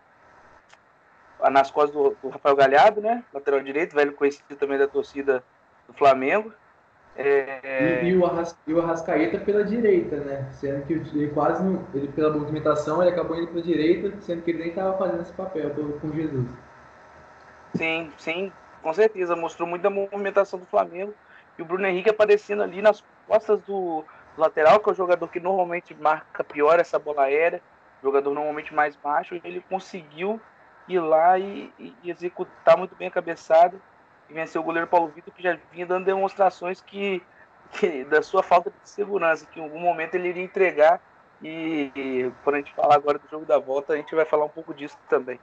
nas costas do, do, Rafael Galhardo, né? Lateral direito, velho conhecido também da torcida do Flamengo. É... E, e, o Arras, e, o Arrascaeta pela direita, né? Sendo que ele quase não, ele pela movimentação ele acabou indo pela direita, sendo que ele nem estava fazendo esse papel com Jesus. Sim, sim, com certeza. Mostrou muita movimentação do Flamengo. E o Bruno Henrique aparecendo ali nas costas do lateral, que é o jogador que normalmente marca pior essa bola aérea, jogador normalmente mais baixo, ele conseguiu ir lá e, e, executar muito bem a cabeçada e vencer o goleiro Paulo Vitor, que já vinha dando demonstrações que, que, da sua falta de segurança, que em algum momento ele iria entregar. E, e quando a gente falar agora do jogo da volta, a gente vai falar um pouco disso também.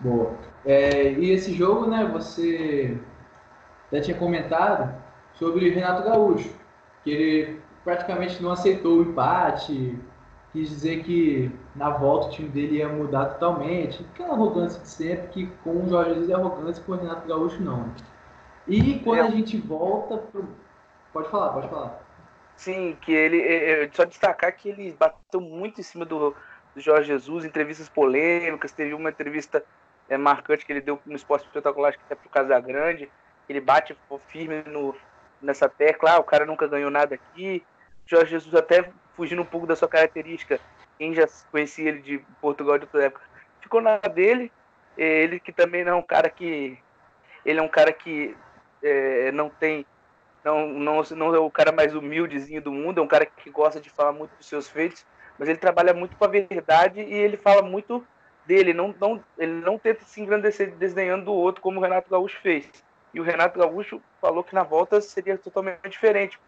Boa. É, e esse jogo, né, você já tinha comentado sobre o Renato Gaúcho, que ele praticamente não aceitou o empate, quis dizer que na volta o time dele ia mudar totalmente. Aquela arrogância de sempre, que com o Jorge Jesus é arrogância, com o Renato Gaúcho não. E quando é. a gente volta. Pro... Pode falar, pode falar. Sim, que ele. É, é, só destacar que ele bateu muito em cima do, do Jorge Jesus, entrevistas polêmicas. Teve uma entrevista é, marcante que ele deu no Esporte Espetacular, acho que até pro Casagrande. Ele bate firme no, nessa tecla. Ah, o cara nunca ganhou nada aqui. Jorge Jesus até fugindo um pouco da sua característica, quem já conhecia ele de Portugal de outra época, ficou na dele. Ele que também não é um cara que. Ele é um cara que é, não tem. Não, não, não é o cara mais humildezinho do mundo, é um cara que gosta de falar muito dos seus feitos, mas ele trabalha muito com a verdade e ele fala muito dele. Não, não, ele não tenta se engrandecer desdenhando do outro, como o Renato Gaúcho fez. E o Renato Gaúcho falou que na volta seria totalmente diferente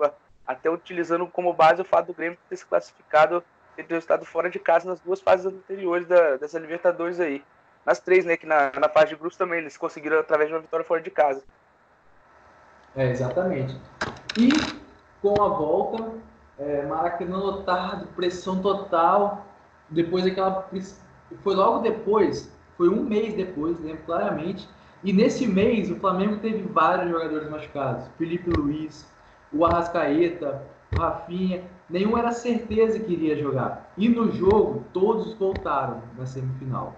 até utilizando como base o fato do Grêmio ter se classificado ter estado fora de casa nas duas fases anteriores da, dessa Libertadores aí. Nas três, né? Que na, na fase de grupos também eles conseguiram através de uma vitória fora de casa. É, exatamente. E com a volta, é, Maracanã lotado, pressão total. Depois aquela. Foi logo depois, foi um mês depois, lembro claramente. E nesse mês o Flamengo teve vários jogadores machucados. Felipe Luiz, o Arrascaeta, o Rafinha, nenhum era certeza que iria jogar. E no jogo, todos voltaram na semifinal.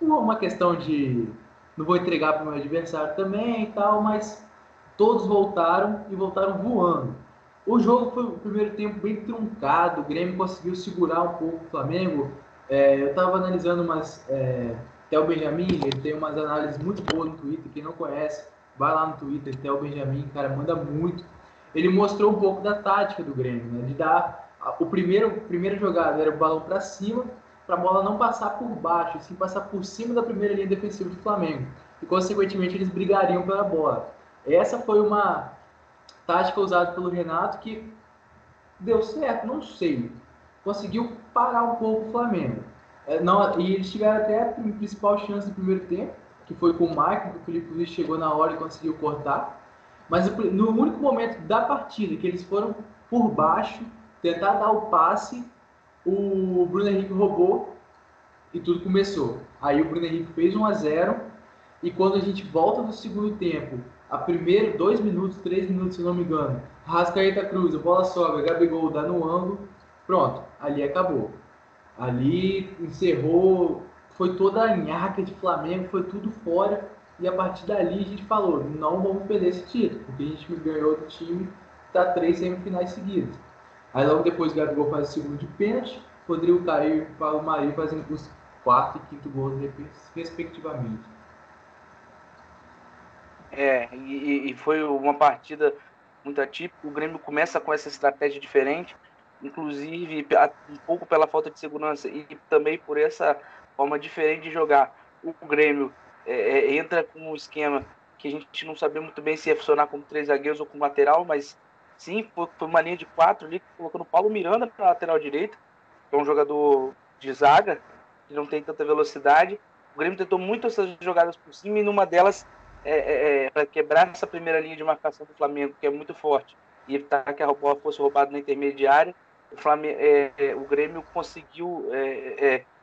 Uma questão de não vou entregar para o meu adversário também e tal, mas todos voltaram e voltaram voando. O jogo foi o primeiro tempo bem truncado, o Grêmio conseguiu segurar um pouco o Flamengo. É, eu estava analisando umas. É, Benjamin, ele tem umas análises muito boas no Twitter, quem não conhece, vai lá no Twitter, Theo Benjamin, cara, manda muito. Ele mostrou um pouco da tática do Grêmio, né? De dar. O primeiro, primeira jogada era o balão para cima, para a bola não passar por baixo, sim passar por cima da primeira linha defensiva do Flamengo. E, consequentemente, eles brigariam pela bola. Essa foi uma tática usada pelo Renato que deu certo, não sei. Conseguiu parar um pouco o Flamengo. É, não, e eles tiveram até a principal chance do primeiro tempo, que foi com o Michael, que o Felipe Luiz chegou na hora e conseguiu cortar. Mas no único momento da partida que eles foram por baixo, tentar dar o passe, o Bruno Henrique roubou e tudo começou. Aí o Bruno Henrique fez 1 a 0 e quando a gente volta do segundo tempo, a primeiro dois minutos, três minutos, se não me engano, Rascaeta Cruz, a bola sobe, Gabigol dá no ângulo, pronto, ali acabou. Ali encerrou, foi toda a nhaca de Flamengo, foi tudo fora. E a partir dali a gente falou, não vamos perder esse título, porque a gente ganhou do time tá três semifinais seguidas. Aí logo depois o Gabigol faz o segundo de pênalti, Rodrigo Caio e Paulo Maria fazendo os quarto e quinto gols respectivamente. É, e, e, foi uma partida muito atípica. O Grêmio começa com essa estratégia diferente, inclusive um pouco pela falta de segurança e também por essa forma diferente de jogar. O Grêmio é, é, entra com um esquema que a gente não sabia muito bem se ia funcionar como três zagueiros ou como lateral, mas sim, foi, foi uma linha de quatro ali, colocando o Paulo Miranda para lateral direita, que é um jogador de zaga, que não tem tanta velocidade. O Grêmio tentou muito essas jogadas por cima e numa delas, é, é, é para quebrar essa primeira linha de marcação do Flamengo, que é muito forte, e evitar que a bola fosse roubada na intermediária, o, Flamengo, é, é, o Grêmio conseguiu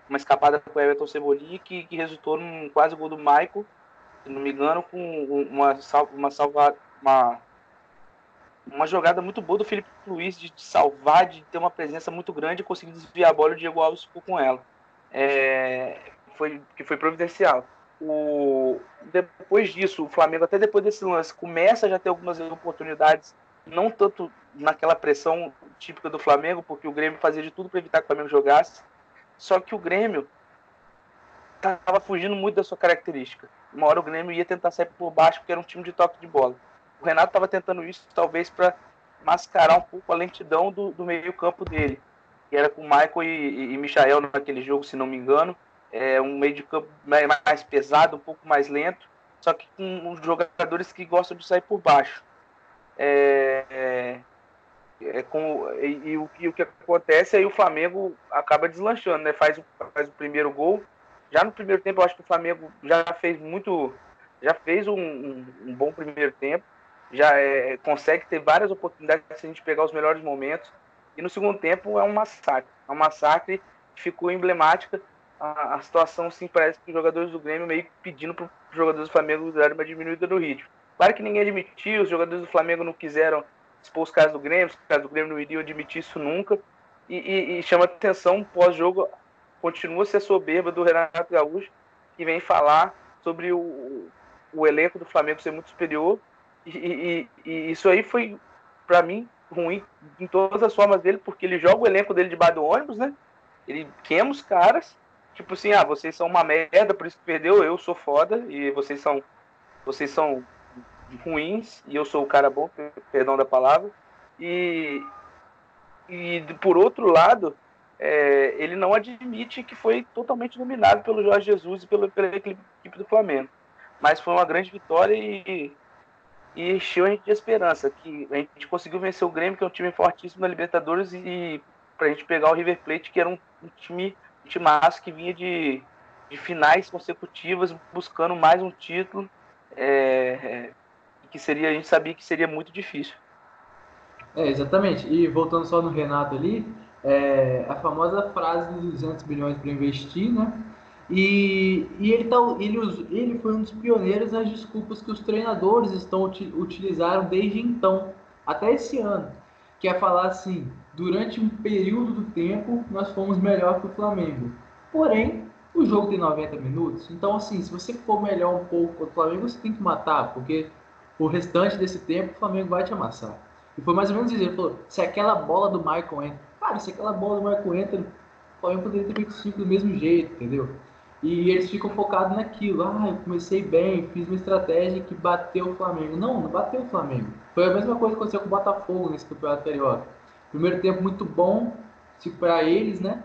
uma escapada com o Everton Cebolinha que, que, resultou num quase gol do Michael, se não me engano, com uma, uma, salva, uma, uma jogada muito boa do Felipe Luiz de, de, salvar, de ter uma presença muito grande e conseguir desviar a bola e o Diego Alves ficou com ela. É, foi, que foi providencial. O, depois disso, o Flamengo, até depois desse lance, começa a já ter algumas oportunidades, não tanto naquela pressão típica do Flamengo, porque o Grêmio fazia de tudo para evitar que o Flamengo jogasse. Só que o Grêmio estava fugindo muito da sua característica. Uma hora o Grêmio ia tentar sair por baixo, porque era um time de toque de bola. O Renato estava tentando isso, talvez, para mascarar um pouco a lentidão do, do meio-campo dele, que era com Michael e, e, Michael naquele jogo, se não me engano é um meio de campo mais pesado, um pouco mais lento, só que com os jogadores que gostam de sair por baixo. É, é, é com, e, e, o, e, o, que acontece aí o Flamengo acaba deslanchando, né? Faz, faz o primeiro gol. Já no primeiro tempo, eu acho que o Flamengo já fez muito, já fez um, um, um bom primeiro tempo, já é, consegue ter várias oportunidades se a gente pegar os melhores momentos. E no segundo tempo é um massacre, é um massacre que ficou emblemática a, a, situação sim parece que os jogadores do Grêmio meio pedindo para os jogadores do Flamengo darem uma diminuída no ritmo. Claro que ninguém admitiu, os jogadores do Flamengo não quiseram expor os caras do Grêmio, os caras do Grêmio não iriam admitir isso nunca. E, e, e chama atenção, pós-jogo, continua a ser soberba do Renato Gaúcho, que vem falar sobre o, o elenco do Flamengo ser muito superior. E, e isso aí foi, para mim, ruim em todas as formas dele, porque ele joga o elenco dele debaixo do ônibus, né? Ele queima os caras tipo assim, ah, vocês são uma merda, por isso que perdeu, eu sou foda e vocês são vocês são ruins e eu sou o cara bom, perdão da palavra. E e por outro lado, é, ele não admite que foi totalmente dominado pelo Jorge Jesus e pela, pela equipe do Flamengo. Mas foi uma grande vitória e, e encheu a gente de esperança. Que a gente conseguiu vencer o Grêmio, que é um time fortíssimo na Libertadores, e para a gente pegar o River Plate, que era um, um time timaço que vinha de, de finais consecutivas, buscando mais um título, é, é, que seria, a gente sabia que seria muito difícil. É, exatamente. E voltando só no Renato ali, é, a famosa frase dos 200 bilhões para investir, né? E, e ele, tá, ele, ele foi um dos pioneiros nas desculpas que os treinadores estão utilizaram desde então, até esse ano. que é falar assim, durante um período do tempo nós fomos melhor que o Flamengo. Porém, o jogo tem 90 minutos, então assim, se você for melhor um pouco o Flamengo, você tem que matar, porque o restante desse tempo o Flamengo vai te amassar. E foi mais ou menos isso, ele falou, se aquela bola do Michael entra, cara, se aquela bola do Michael entra, o Flamengo poderia ter feito 5 do mesmo jeito, entendeu? E eles ficam focados naquilo. Ah, eu comecei bem, fiz uma estratégia que bateu o Flamengo. Não, não bateu o Flamengo. Foi a mesma coisa que aconteceu com o Botafogo nesse campeonato carioca. Primeiro tempo muito bom para eles, né?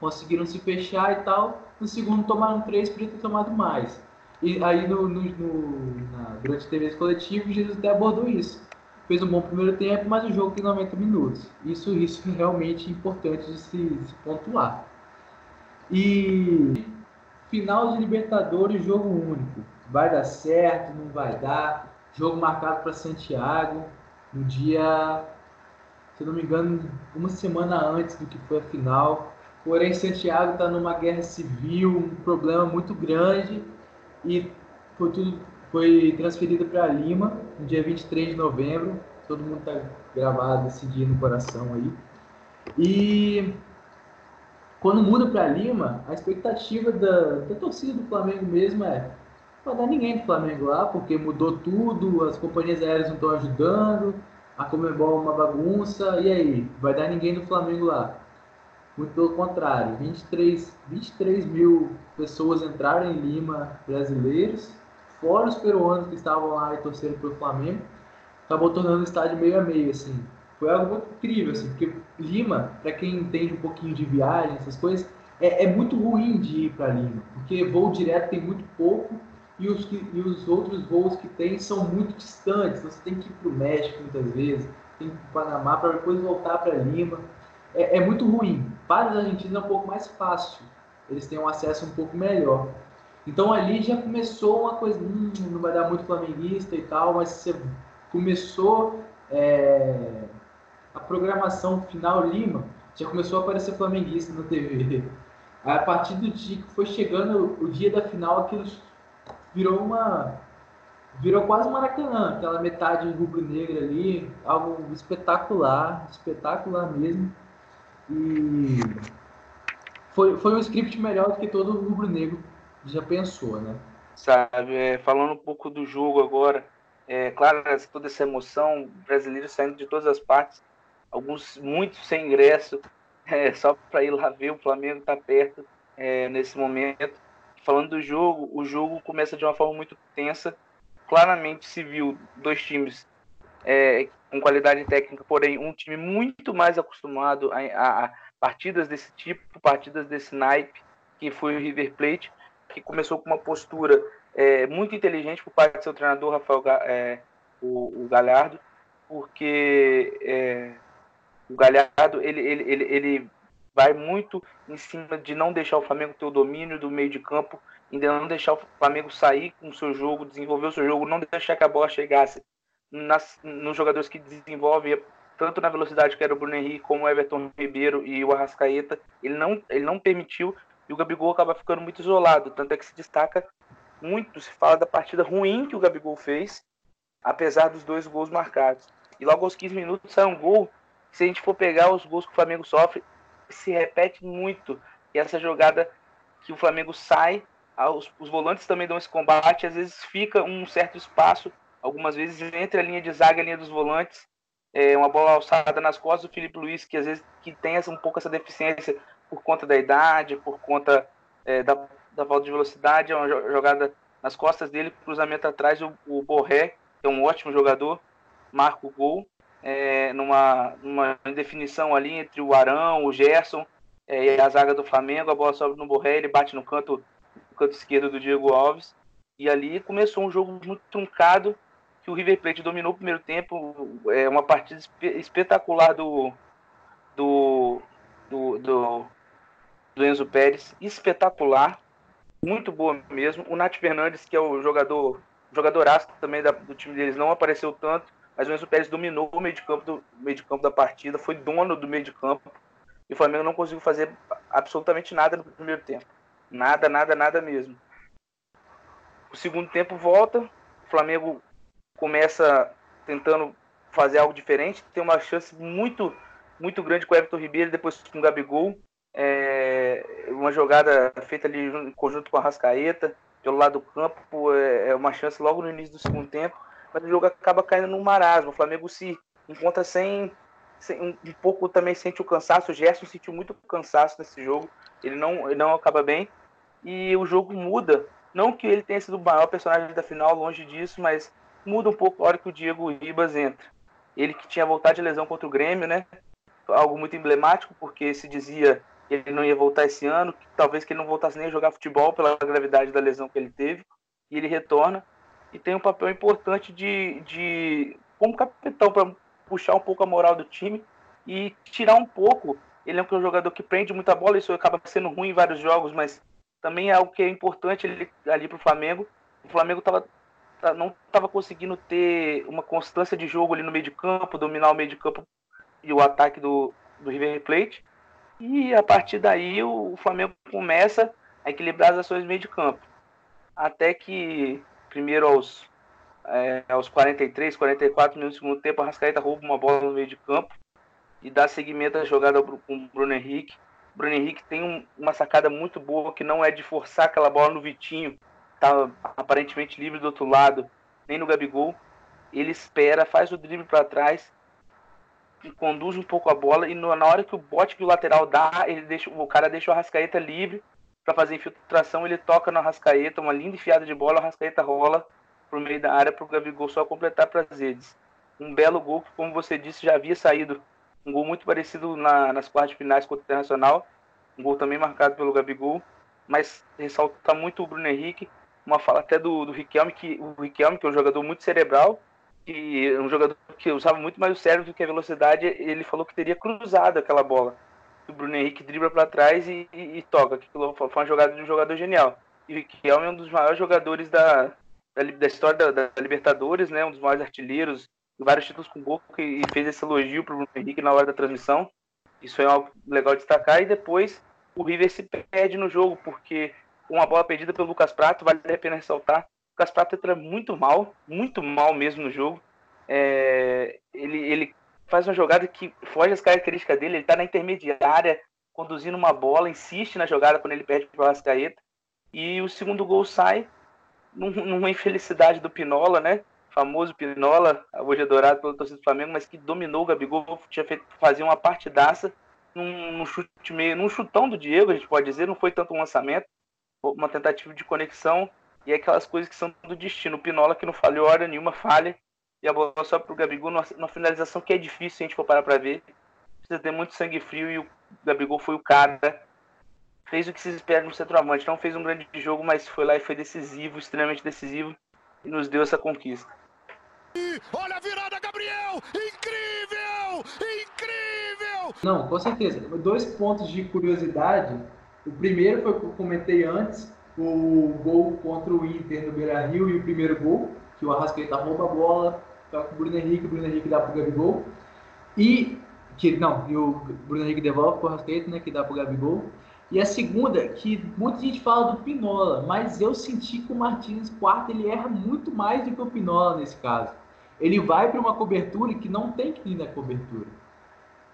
Conseguiram se fechar e tal. No segundo tomaram três, podia ter tomado mais. E aí no, no, no na, durante a TV coletivo, Jesus até abordou isso. Fez um bom primeiro tempo, mas o jogo tem 90 minutos. Isso, isso é realmente importante de se, de se pontuar. E Final de Libertadores, jogo único. Vai dar certo, não vai dar. Jogo marcado para Santiago no dia, se não me engano, uma semana antes do que foi a final. Porém, Santiago está numa guerra civil, um problema muito grande e foi tudo foi transferido para Lima no dia 23 de novembro. Todo mundo está gravado esse dia no coração aí. E quando muda para Lima, a expectativa da, da torcida do Flamengo mesmo é não vai dar ninguém do Flamengo lá, porque mudou tudo, as companhias aéreas não estão ajudando, a Comebol é uma bagunça, e aí? Vai dar ninguém do Flamengo lá. Muito pelo contrário, 23, 23 mil pessoas entraram em Lima, brasileiros, fora os peruanos que estavam lá e torceram pelo Flamengo, acabou tornando o estádio meio a meio, assim foi algo muito incrível, assim, porque Lima, para quem entende um pouquinho de viagem, essas coisas, é, é muito ruim de ir para Lima, porque voo direto tem muito pouco e os, e os outros voos que tem são muito distantes. Você tem que ir para o México muitas vezes, tem que ir para o Panamá para depois voltar para Lima. É, é, muito ruim. Para os argentinos é um pouco mais fácil, eles têm um acesso um pouco melhor. Então ali já começou uma coisa, hum, não vai dar muito flamenguista e tal, mas você começou é, a programação final Lima, já começou a aparecer flamenguista na TV. A partir do dia que foi chegando o dia da final, aquilo virou uma. Virou quase Maracanã, aquela metade rubro-negra ali, algo espetacular, espetacular mesmo. E foi, foi um script melhor do que todo rubro-negro já pensou, né? Sabe, é, falando um pouco do jogo agora, é, claro, toda essa emoção, brasileiro saindo de todas as partes, alguns muitos sem ingresso, *laughs* é, só para ir lá ver o Flamengo está perto é, nesse momento. Falando do jogo, o jogo começa de uma forma muito tensa. Claramente se viu dois times é, com qualidade técnica, porém um time muito mais acostumado a, a, partidas desse tipo, partidas desse naipe, que foi o River Plate, que começou com uma postura é, muito inteligente por parte do seu treinador, Rafael é, o, o Galhardo, porque é, o Galhardo, ele, ele, ele, ele vai muito em cima de não deixar o Flamengo ter o domínio do meio de campo, ainda não deixar o Flamengo sair com o seu jogo, desenvolver o seu jogo, não deixar que a bola chegasse nas, nos jogadores que desenvolvem, tanto na velocidade que era o Bruno Henrique, como o Everton Ribeiro e o Arrascaeta, ele não, ele não permitiu e o Gabigol acaba ficando muito isolado, tanto é que se destaca muito, se fala da partida ruim que o Gabigol fez, apesar dos dois gols marcados. E logo aos 15 minutos sai um gol se a gente for pegar os gols que o Flamengo sofre, se repete muito. E essa jogada que o Flamengo sai, os, os volantes também dão esse combate, às vezes fica um certo espaço, algumas vezes entre a linha de zaga e a linha dos volantes, é, uma bola alçada nas costas do Felipe Luiz, que às vezes que tem um pouco essa deficiência por conta da idade, por conta é, da, da falta de velocidade, é uma jogada nas costas dele, cruzamento atrás, o, o Borré, que é um ótimo jogador, marca o gol é, numa, numa definição ali entre o Arão, o Gerson é, e a zaga do Flamengo. A bola sobe no Borré, ele bate no canto, no canto esquerdo do Diego Alves. E ali começou um jogo muito truncado, que o River Plate dominou o primeiro tempo. É uma partida espetacular do, do, do, do, do Enzo Pérez, espetacular, muito boa mesmo. O Nath Fernandes, que é o jogador, jogadoraço também da, do time deles, não apareceu tanto mas o Enzo Pérez dominou o meio de campo, do, meio de campo da partida, foi dono do meio de campo, e o Flamengo não conseguiu fazer absolutamente nada no primeiro tempo. Nada, nada, nada mesmo. O segundo tempo volta, o Flamengo começa tentando fazer algo diferente. Tem uma chance muito, muito grande com o Everton Ribeiro, depois com o Gabigol. É, uma jogada feita ali em conjunto com a Rascaeta, pelo lado do campo, é, é uma chance logo no início do segundo tempo, mas o jogo acaba caindo num marasmo. O Flamengo se encontra sem, sem um, pouco também sente o cansaço. O Gerson sentiu muito cansaço nesse jogo, ele não, ele não acaba bem e o jogo muda. Não que ele tenha sido o maior personagem da final, longe disso, mas muda um pouco a hora que o Diego Ribas entra. Ele que tinha voltado de lesão contra o Grêmio, né? Algo muito emblemático, porque se dizia que ele não ia voltar esse ano, que talvez que ele não voltasse nem a jogar futebol pela gravidade da lesão que ele teve, e ele retorna e tem um papel importante de, de como capitão para puxar um pouco a moral do time e tirar um pouco. Ele é um jogador que prende muita bola, isso acaba sendo ruim em vários jogos, mas também é algo que é importante ali, ali para o Flamengo. O Flamengo tava, tá, não estava conseguindo ter uma constância de jogo ali no meio de campo, dominar o meio de campo e o ataque do, do River Plate. E a partir daí o Flamengo começa a equilibrar as ações no meio de campo. Até que, primeiro aos, é, aos 43, 44 minutos do segundo tempo, a Rascaeta rouba uma bola no meio de campo e dá seguimento à jogada com o Bruno Henrique. O Bruno Henrique tem um, uma sacada muito boa que não é de forçar aquela bola no Vitinho, tá aparentemente livre do outro lado, nem no Gabigol. Ele espera, faz o drible para trás conduz um pouco a bola e na hora que o bote que o lateral dá, ele deixa, o cara deixa o Arrascaeta livre para fazer infiltração, ele toca no Arrascaeta, uma linda enfiada de bola, o Arrascaeta rola pro meio da área para o Gabigol só completar para as redes. Um belo gol que, como você disse, já havia saído. Um gol muito parecido na, nas quartas finais contra o Internacional. Um gol também marcado pelo Gabigol. Mas ressalta muito o Bruno Henrique. Uma fala até do, do Riquelme, que o Riquelme, que é um jogador muito cerebral, que um jogador que usava muito mais o cérebro do que a velocidade, ele falou que teria cruzado aquela bola. O Bruno Henrique dribla para trás e, e, e toca. Aquilo foi uma jogada de um jogador genial. E o Riquelme é um dos maiores jogadores da, da, da história da, da, Libertadores, né? Um dos maiores artilheiros, vários títulos com Boca e fez esse elogio para o Bruno Henrique na hora da transmissão. Isso é algo legal de destacar. E depois o River se perde no jogo, porque uma bola perdida pelo Lucas Prato, vale a pena ressaltar, o Gaspar entra muito mal, muito mal mesmo no jogo. É, ele, ele faz uma jogada que foge as características dele, ele está na intermediária, conduzindo uma bola, insiste na jogada quando ele perde para o Rascaeta. E o segundo gol sai num, numa infelicidade do Pinola, né? Famoso Pinola, hoje adorado pelo torcedor do Flamengo, mas que dominou o Gabigol, tinha feito fazer uma partidaça num, num chute meio, num chutão do Diego, a gente pode dizer, não foi tanto um lançamento, uma tentativa de conexão e é aquelas coisas que são do destino. O Pinola que não falhou hora nenhuma, falha. E a bola só pro Gabigol numa, finalização que é difícil se a gente for parar pra ver. Precisa ter muito sangue frio e o Gabigol foi o cara. Fez o que se espera no centroavante. Não fez um grande jogo, mas foi lá e foi decisivo, extremamente decisivo. E nos deu essa conquista. Olha a virada, Gabriel! Incrível! Incrível! Não, com certeza. Dois pontos de curiosidade. O primeiro foi o que eu comentei antes, o gol contra o Inter no Beira Rio e o primeiro gol, que o Arrascaeta rouba a bola, toca o Bruno Henrique, o Bruno Henrique dá pro Gabigol. E que não, e o Bruno Henrique devolve pro Arrascaeta, né, que dá pro Gabigol. E a segunda, que muita gente fala do Pinola, mas eu senti que o Martins quarto ele erra muito mais do que o Pinola nesse caso. Ele vai para uma cobertura que não tem que ir na cobertura.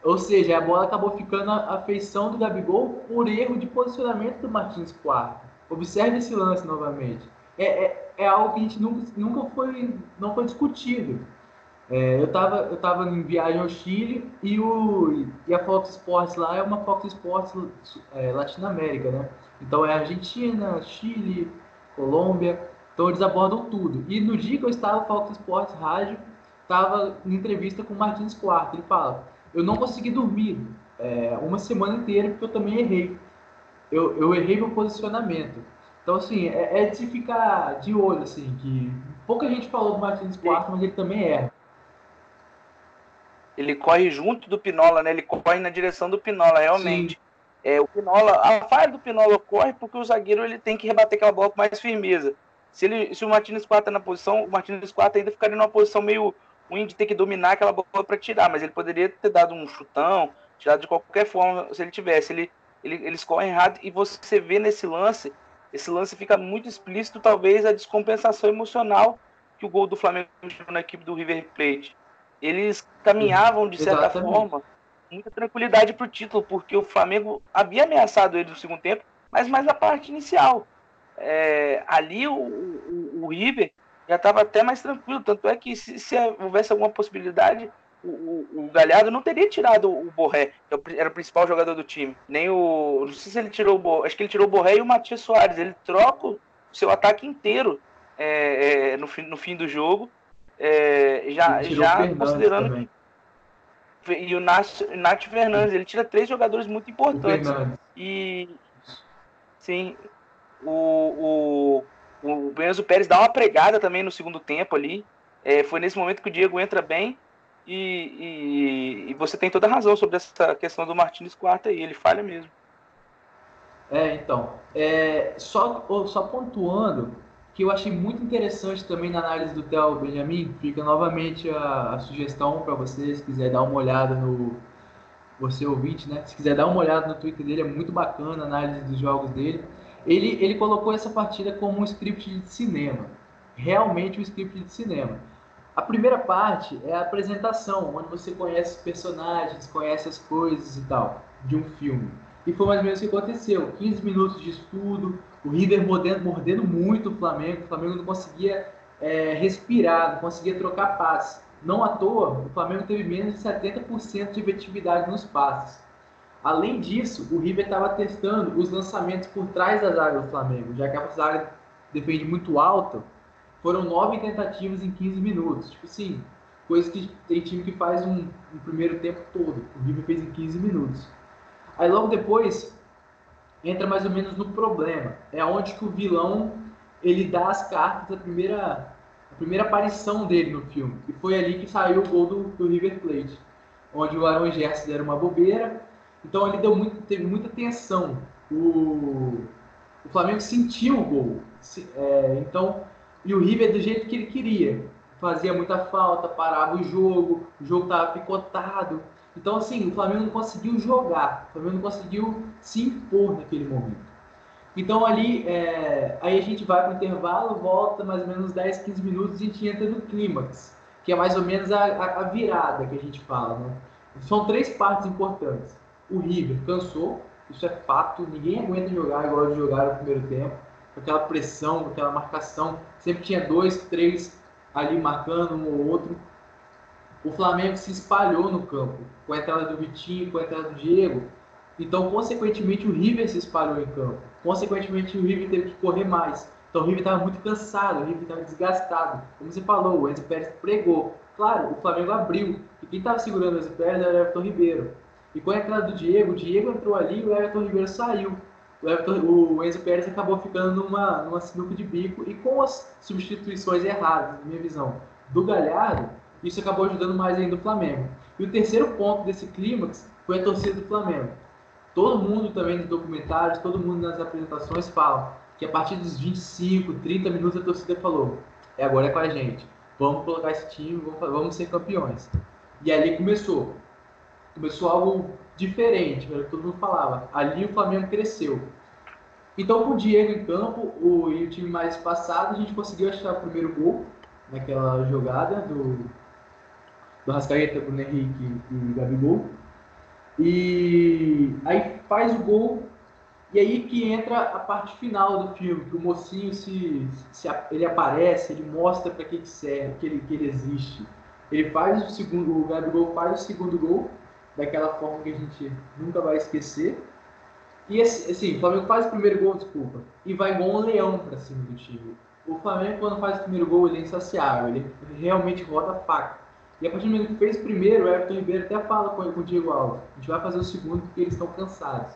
Ou seja, a bola acabou ficando a feição do Gabigol por erro de posicionamento do Martins quarto. Observe esse lance novamente. É, é, é, algo que a gente nunca, nunca foi, não foi discutido. É, eu estava eu tava em viagem ao Chile e, o, e a Fox Sports lá é uma Fox Sports é, Latinoamérica, né? Então é Argentina, Chile, Colômbia, então eles abordam tudo. E no dia que eu estava Fox Sports Rádio, estava em entrevista com o Martins Quarto, ele fala, eu não consegui dormir é, uma semana inteira porque eu também errei eu, eu errei meu posicionamento. Então, assim, é, é, de ficar de olho, assim, que pouca gente falou do Martins Quarto, mas ele também erra. Ele corre junto do Pinola, né? Ele corre na direção do Pinola, realmente. É, o Pinola, a falha do Pinola corre porque o zagueiro ele tem que rebater aquela bola com mais firmeza. Se, ele, se o Martins Quarto tá na posição, o Martins Quarto ainda ficaria numa posição meio ruim de ter que dominar aquela bola para tirar, mas ele poderia ter dado um chutão, tirado de qualquer forma se ele tivesse. Ele ele, eles correm errado e você vê nesse lance, esse lance fica muito explícito, talvez a descompensação emocional que o gol do Flamengo na equipe do River Plate. eles caminhavam, de certa Exatamente. forma, muita tranquilidade para o título, porque o Flamengo havia ameaçado ele no segundo tempo, mas mais na parte inicial. É, ali o, o, o River já estava até mais tranquilo, tanto é que se, se houvesse alguma possibilidade, o, o, o, Galhardo não teria tirado o Borré, que era o principal jogador do time. Nem o. Não sei se ele tirou o Borré. Acho que ele tirou o Borré e o Matias Soares. Ele troca o seu ataque inteiro é, é, no, fim, no fim do jogo. É, já já considerando. Também. E o Nath, Nath Fernandes, ele tira três jogadores muito importantes. E. Sim. O, o, o Benzo Pérez dá uma pregada também no segundo tempo ali. É, foi nesse momento que o Diego entra bem e, e, e, você tem toda a razão sobre essa questão do Martins Quarta aí, ele falha mesmo. É, então, é, só, só pontuando que eu achei muito interessante também na análise do Theo Benjamin, fica novamente a, a sugestão para você, se quiser dar uma olhada no, você ouvinte, né? Se quiser dar uma olhada no Twitter dele, é muito bacana a análise dos jogos dele. Ele, ele colocou essa partida como um script de cinema, realmente um script de cinema. A primeira parte é a apresentação, onde você conhece os personagens, conhece as coisas e tal, de um filme. E foi mais ou menos o que aconteceu. 15 minutos de estudo, o River mordendo, mordendo muito o Flamengo, o Flamengo não conseguia é, respirar, não conseguia trocar passes. Não à toa, o Flamengo teve menos de 70% de efetividade nos passes. Além disso, o River estava testando os lançamentos por trás das áreas do Flamengo, já que a zaga defende muito alta, foram nove tentativas em 15 minutos. Tipo assim, coisa que tem time que faz um, um primeiro tempo todo. O River fez em 15 minutos. Aí logo depois entra mais ou menos no problema. É onde que o vilão ele dá as cartas da primeira, primeira aparição dele no filme. E foi ali que saiu o gol do, do River Plate. Onde o Aaron Gerson era uma bobeira. Então ele deu muito, teve muita tensão. O, o Flamengo sentiu o gol. É, então e o River do jeito que ele queria. Fazia muita falta, parava o jogo, o jogo estava picotado. Então, assim, o Flamengo não conseguiu jogar, o Flamengo não conseguiu se impor naquele momento. Então, ali, é... aí a gente vai para o intervalo, volta mais ou menos 10, 15 minutos e a gente entra no clímax, que é mais ou menos a, a, a virada que a gente fala. Né? São três partes importantes. O River cansou, isso é fato, ninguém aguenta jogar igual de jogar no primeiro tempo com aquela pressão, com aquela marcação. Sempre tinha dois, três ali marcando um ou outro. O Flamengo se espalhou no campo, com a entrada do Vitinho, com a entrada do Diego. Então, consequentemente, o River se espalhou em campo. Consequentemente, o River teve que correr mais. Então, o River estava muito cansado, o River estava desgastado. Como você falou, o Enzo Pérez pregou. Claro, o Flamengo abriu. E quem estava segurando o Enzo Pérez era o Everton Ribeiro. E com a entrada do Diego, o Diego entrou ali o Everton Ribeiro saiu o, Everton, o Enzo Pérez acabou ficando numa, numa sinuca de bico e com as substituições erradas, na minha visão, do Galhardo, isso acabou ajudando mais ainda o Flamengo. E o terceiro ponto desse clímax foi a torcida do Flamengo. Todo mundo também nos documentários, todo mundo nas apresentações fala que a partir dos 25, 30 minutos a torcida falou: é agora é com a gente, vamos colocar esse time, vamos, vamos ser campeões. E ali começou. Começou algo diferente, que todo mundo falava. Ali o Flamengo cresceu. Então, com o Diego em campo o, e o time mais passado, a gente conseguiu achar o primeiro gol naquela jogada do, do Rascaeta, Bruno Henrique e Gabigol. E aí faz o gol, e aí que entra a parte final do filme, que o mocinho se, se ele aparece, ele mostra para que, que serve, que ele, que ele existe. Ele faz o segundo, o Gabigol faz o segundo gol, daquela forma que a gente nunca vai esquecer. E assim, o Flamengo faz o primeiro gol, desculpa, e vai igual um leão para cima do time. O Flamengo, quando faz o primeiro gol, ele é insaciável, ele realmente roda a faca. E a partir do momento que fez o primeiro, o Everton Ribeiro até fala com, com o Diego Alves: a gente vai fazer o segundo porque eles estão cansados.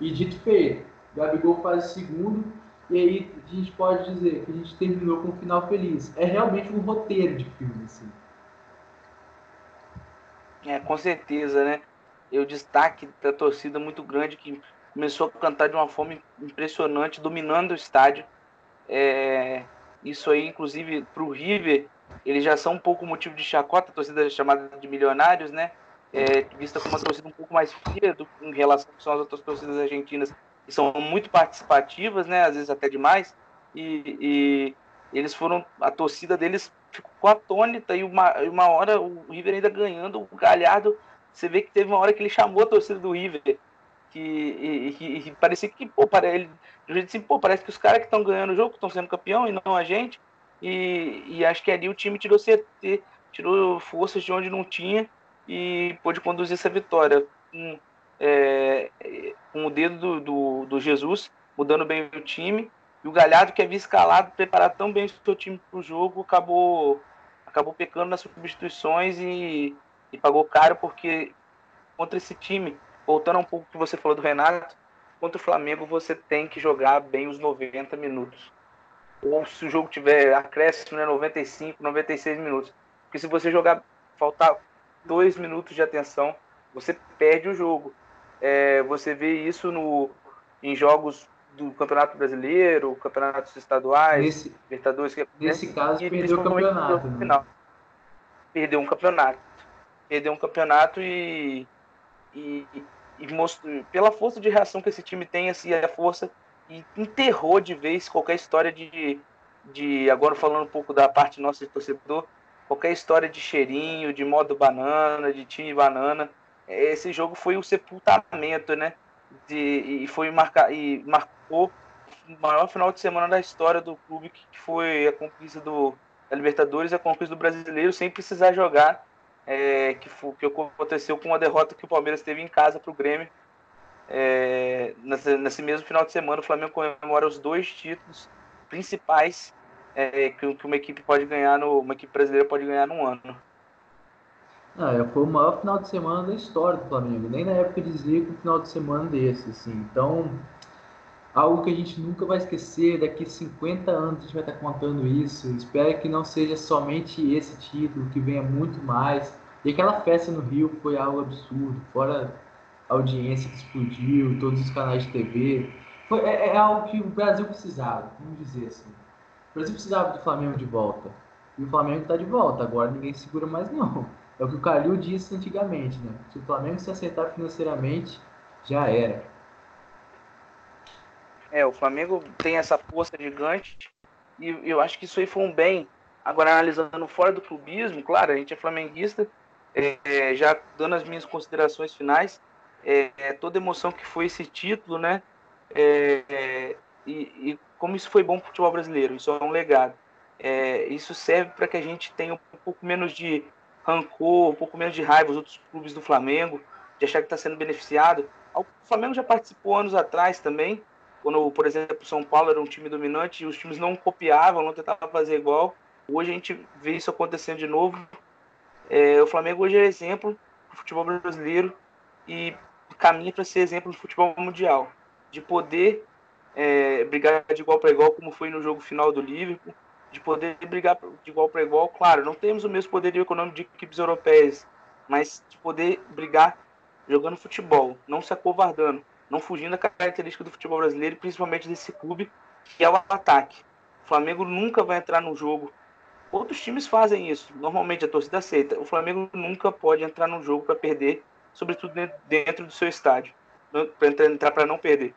E dito feito, o Gabigol faz o segundo, e aí a gente pode dizer que a gente terminou com um final feliz. É realmente um roteiro de filme, assim. É, com certeza, né? E o destaque da torcida muito grande que começou a cantar de uma forma impressionante, dominando o estádio. É, isso aí, inclusive, para o River, eles já são um pouco motivo de chacota, a torcida chamada de milionários, né? É, vista como uma torcida um pouco mais fria do, em relação às outras torcidas argentinas, que são muito participativas, né? Às vezes até demais. E, e Eles foram, a torcida deles ficou atônita e uma, uma hora o River ainda ganhando, o Galhardo, você vê que teve uma hora que ele chamou a torcida do River, que, e, e, e parecia que, pô, para ele, do jeito assim, pô, parece que os caras que estão ganhando o jogo estão sendo campeão e não a gente, e, e acho que ali o time tirou, tirou forças de onde não tinha e pôde conduzir essa vitória. Com, é, com o dedo do, do, do Jesus, mudando bem o time, e o Galhardo, que havia escalado, preparado tão bem o seu time para o jogo, acabou, acabou pecando nas substituições e, e pagou caro, porque contra esse time, voltando um pouco que você falou do Renato, contra o Flamengo você tem que jogar bem os 90 minutos. Ou se o jogo tiver acréscimo, né, 95, 96 minutos. Porque se você jogar, faltar dois minutos de atenção, você perde o jogo. É, você vê isso no, em jogos do Campeonato Brasileiro, campeonatos estaduais, nesse, Libertadores. Nesse né? caso, e perdeu o campeonato. Né? Perdeu um campeonato. Perdeu um campeonato e, e, e mostrou, pela força de reação que esse time tem, assim, a força, e enterrou de vez qualquer história de, de. Agora falando um pouco da parte nossa de torcedor, qualquer história de cheirinho, de modo banana, de time banana. Esse jogo foi o sepultamento, né? De, e foi marcar e marcou o maior final de semana da história do clube, que foi a conquista do, da Libertadores e a conquista do Brasileiro, sem precisar jogar, é, que, foi, que aconteceu com uma derrota que o Palmeiras teve em casa para o Grêmio. É, nesse, nesse, mesmo final de semana, o Flamengo comemora os dois títulos principais é, que, que, uma equipe pode ganhar, no, uma equipe brasileira pode ganhar num ano. Ah, é, foi o maior final de semana da história do Flamengo. Nem na época de Zico, um final de semana desse, assim. Então, algo que a gente nunca vai esquecer. Daqui 50 anos a gente vai estar contando isso. Espero que não seja somente esse título, que venha muito mais. E aquela festa no Rio foi algo absurdo. Fora a audiência que explodiu, todos os canais de TV. Foi, é, é algo que o Brasil precisava, vamos dizer assim. O Brasil precisava do Flamengo de volta. E o Flamengo está de volta. Agora ninguém segura mais, não. É o que o Calil disse antigamente, né? Se o Flamengo se acertar financeiramente, já era. É, o Flamengo tem essa força gigante e eu acho que isso aí foi um bem. Agora, analisando fora do clubismo, claro, a gente é flamenguista, é, já dando as minhas considerações finais, é, é toda emoção que foi esse título, né? É, é, e, e, como isso foi bom para o futebol brasileiro, isso é um legado. É, isso serve para que a gente tenha um pouco menos de rancor, um pouco menos de raiva os outros clubes do Flamengo, de achar que está sendo beneficiado. O Flamengo já participou anos atrás também, quando, por exemplo, o São Paulo era um time dominante e os times não copiavam, não tentavam fazer igual. Hoje a gente vê isso acontecendo de novo. É, o Flamengo hoje é exemplo do futebol brasileiro e caminha para ser exemplo do futebol mundial, de poder é, brigar de igual para igual, como foi no jogo final do Liverpool, de poder brigar de igual para igual. Claro, não temos o mesmo poderio econômico de equipes europeias, mas de poder brigar jogando futebol, não se acovardando, não fugindo da característica do futebol brasileiro, principalmente desse clube, que é o ataque. O Flamengo nunca vai entrar no jogo. Outros times fazem isso, normalmente a torcida aceita. O Flamengo nunca pode entrar no jogo para perder, sobretudo dentro do seu estádio, para entrar para não perder,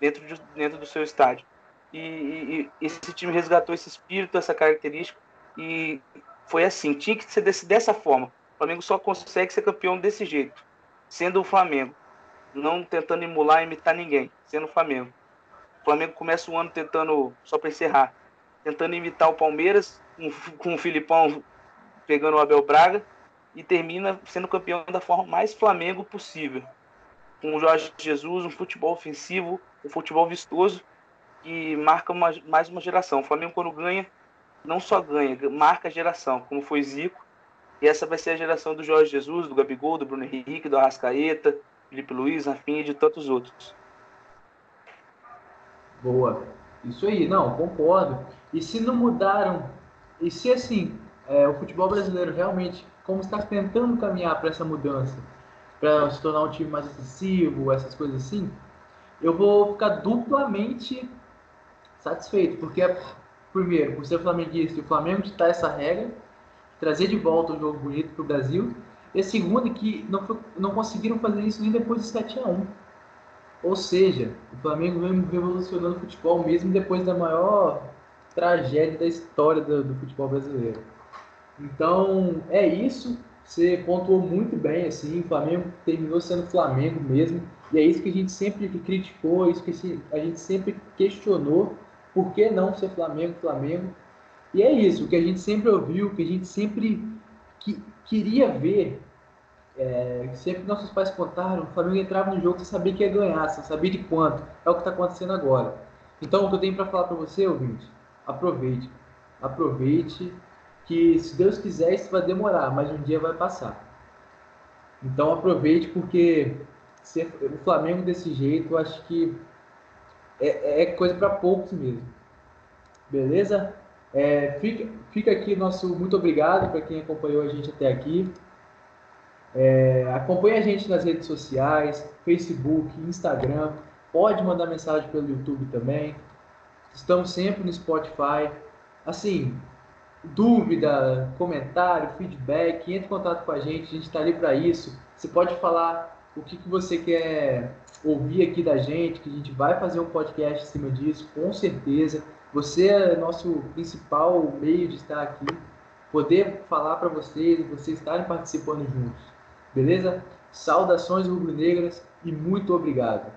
dentro, de, dentro do seu estádio. E, e, esse time resgatou esse espírito, essa característica, e foi assim, tinha que ser desse, dessa forma. O Flamengo só consegue ser campeão desse jeito, sendo o Flamengo, não tentando emular, imitar ninguém, sendo o Flamengo. O Flamengo começa o ano tentando, só para encerrar, tentando imitar o Palmeiras, com, com o Filipão pegando o Abel Braga, e termina sendo campeão da forma mais Flamengo possível. Com o Jorge Jesus, um futebol ofensivo, um futebol vistoso, que marca uma, mais uma geração. O Flamengo, quando ganha, não só ganha, marca a geração, como foi Zico. E essa vai ser a geração do Jorge Jesus, do Gabigol, do Bruno Henrique, do Arrascaeta, Felipe Luiz, Rafinha e de tantos outros. Boa. Isso aí, não, concordo. E se não mudaram, e se assim, é, o futebol brasileiro realmente, como está tentando caminhar para essa mudança, para se tornar um time mais excessivo, essas coisas assim, eu vou ficar duplamente satisfeito, porque, primeiro, por ser flamenguista, o Flamengo está essa regra, trazer de volta um jogo bonito para o Brasil, e a segunda, que não, foi, não conseguiram fazer isso nem depois de 7 a 1 Ou seja, o Flamengo vem revolucionando o futebol mesmo depois da maior tragédia da história do, do futebol brasileiro. Então, é isso. Você pontuou muito bem, assim, o Flamengo terminou sendo Flamengo mesmo, e é isso que a gente sempre criticou, isso que a gente sempre questionou, por que não ser Flamengo, Flamengo? E é isso, o que a gente sempre ouviu, o que a gente sempre que, queria ver, é, sempre nossos pais contaram, o Flamengo entrava no jogo, você sabia que ia ganhar, você sabia de quanto, é o que está acontecendo agora. Então, o que eu tenho para falar para você, ouvinte, aproveite, aproveite, que se Deus quiser isso vai demorar, mas um dia vai passar. Então aproveite porque ser, o Flamengo desse jeito, eu acho que é, é coisa para poucos mesmo. Beleza? É, fica, fica aqui nosso muito obrigado para quem acompanhou a gente até aqui. É, acompanhe a gente nas redes sociais, Facebook, Instagram. Pode mandar mensagem pelo YouTube também. Estamos sempre no Spotify. Assim, dúvida, comentário, feedback, entre em contato com a gente, a gente está ali para isso. Você pode falar o que, que você quer ouvir aqui da gente, que a gente vai fazer um podcast em cima disso, com certeza. Você é nosso principal meio de estar aqui, poder falar para vocês, vocês estarem participando juntos. Beleza? Saudações rubro-negras e muito obrigado.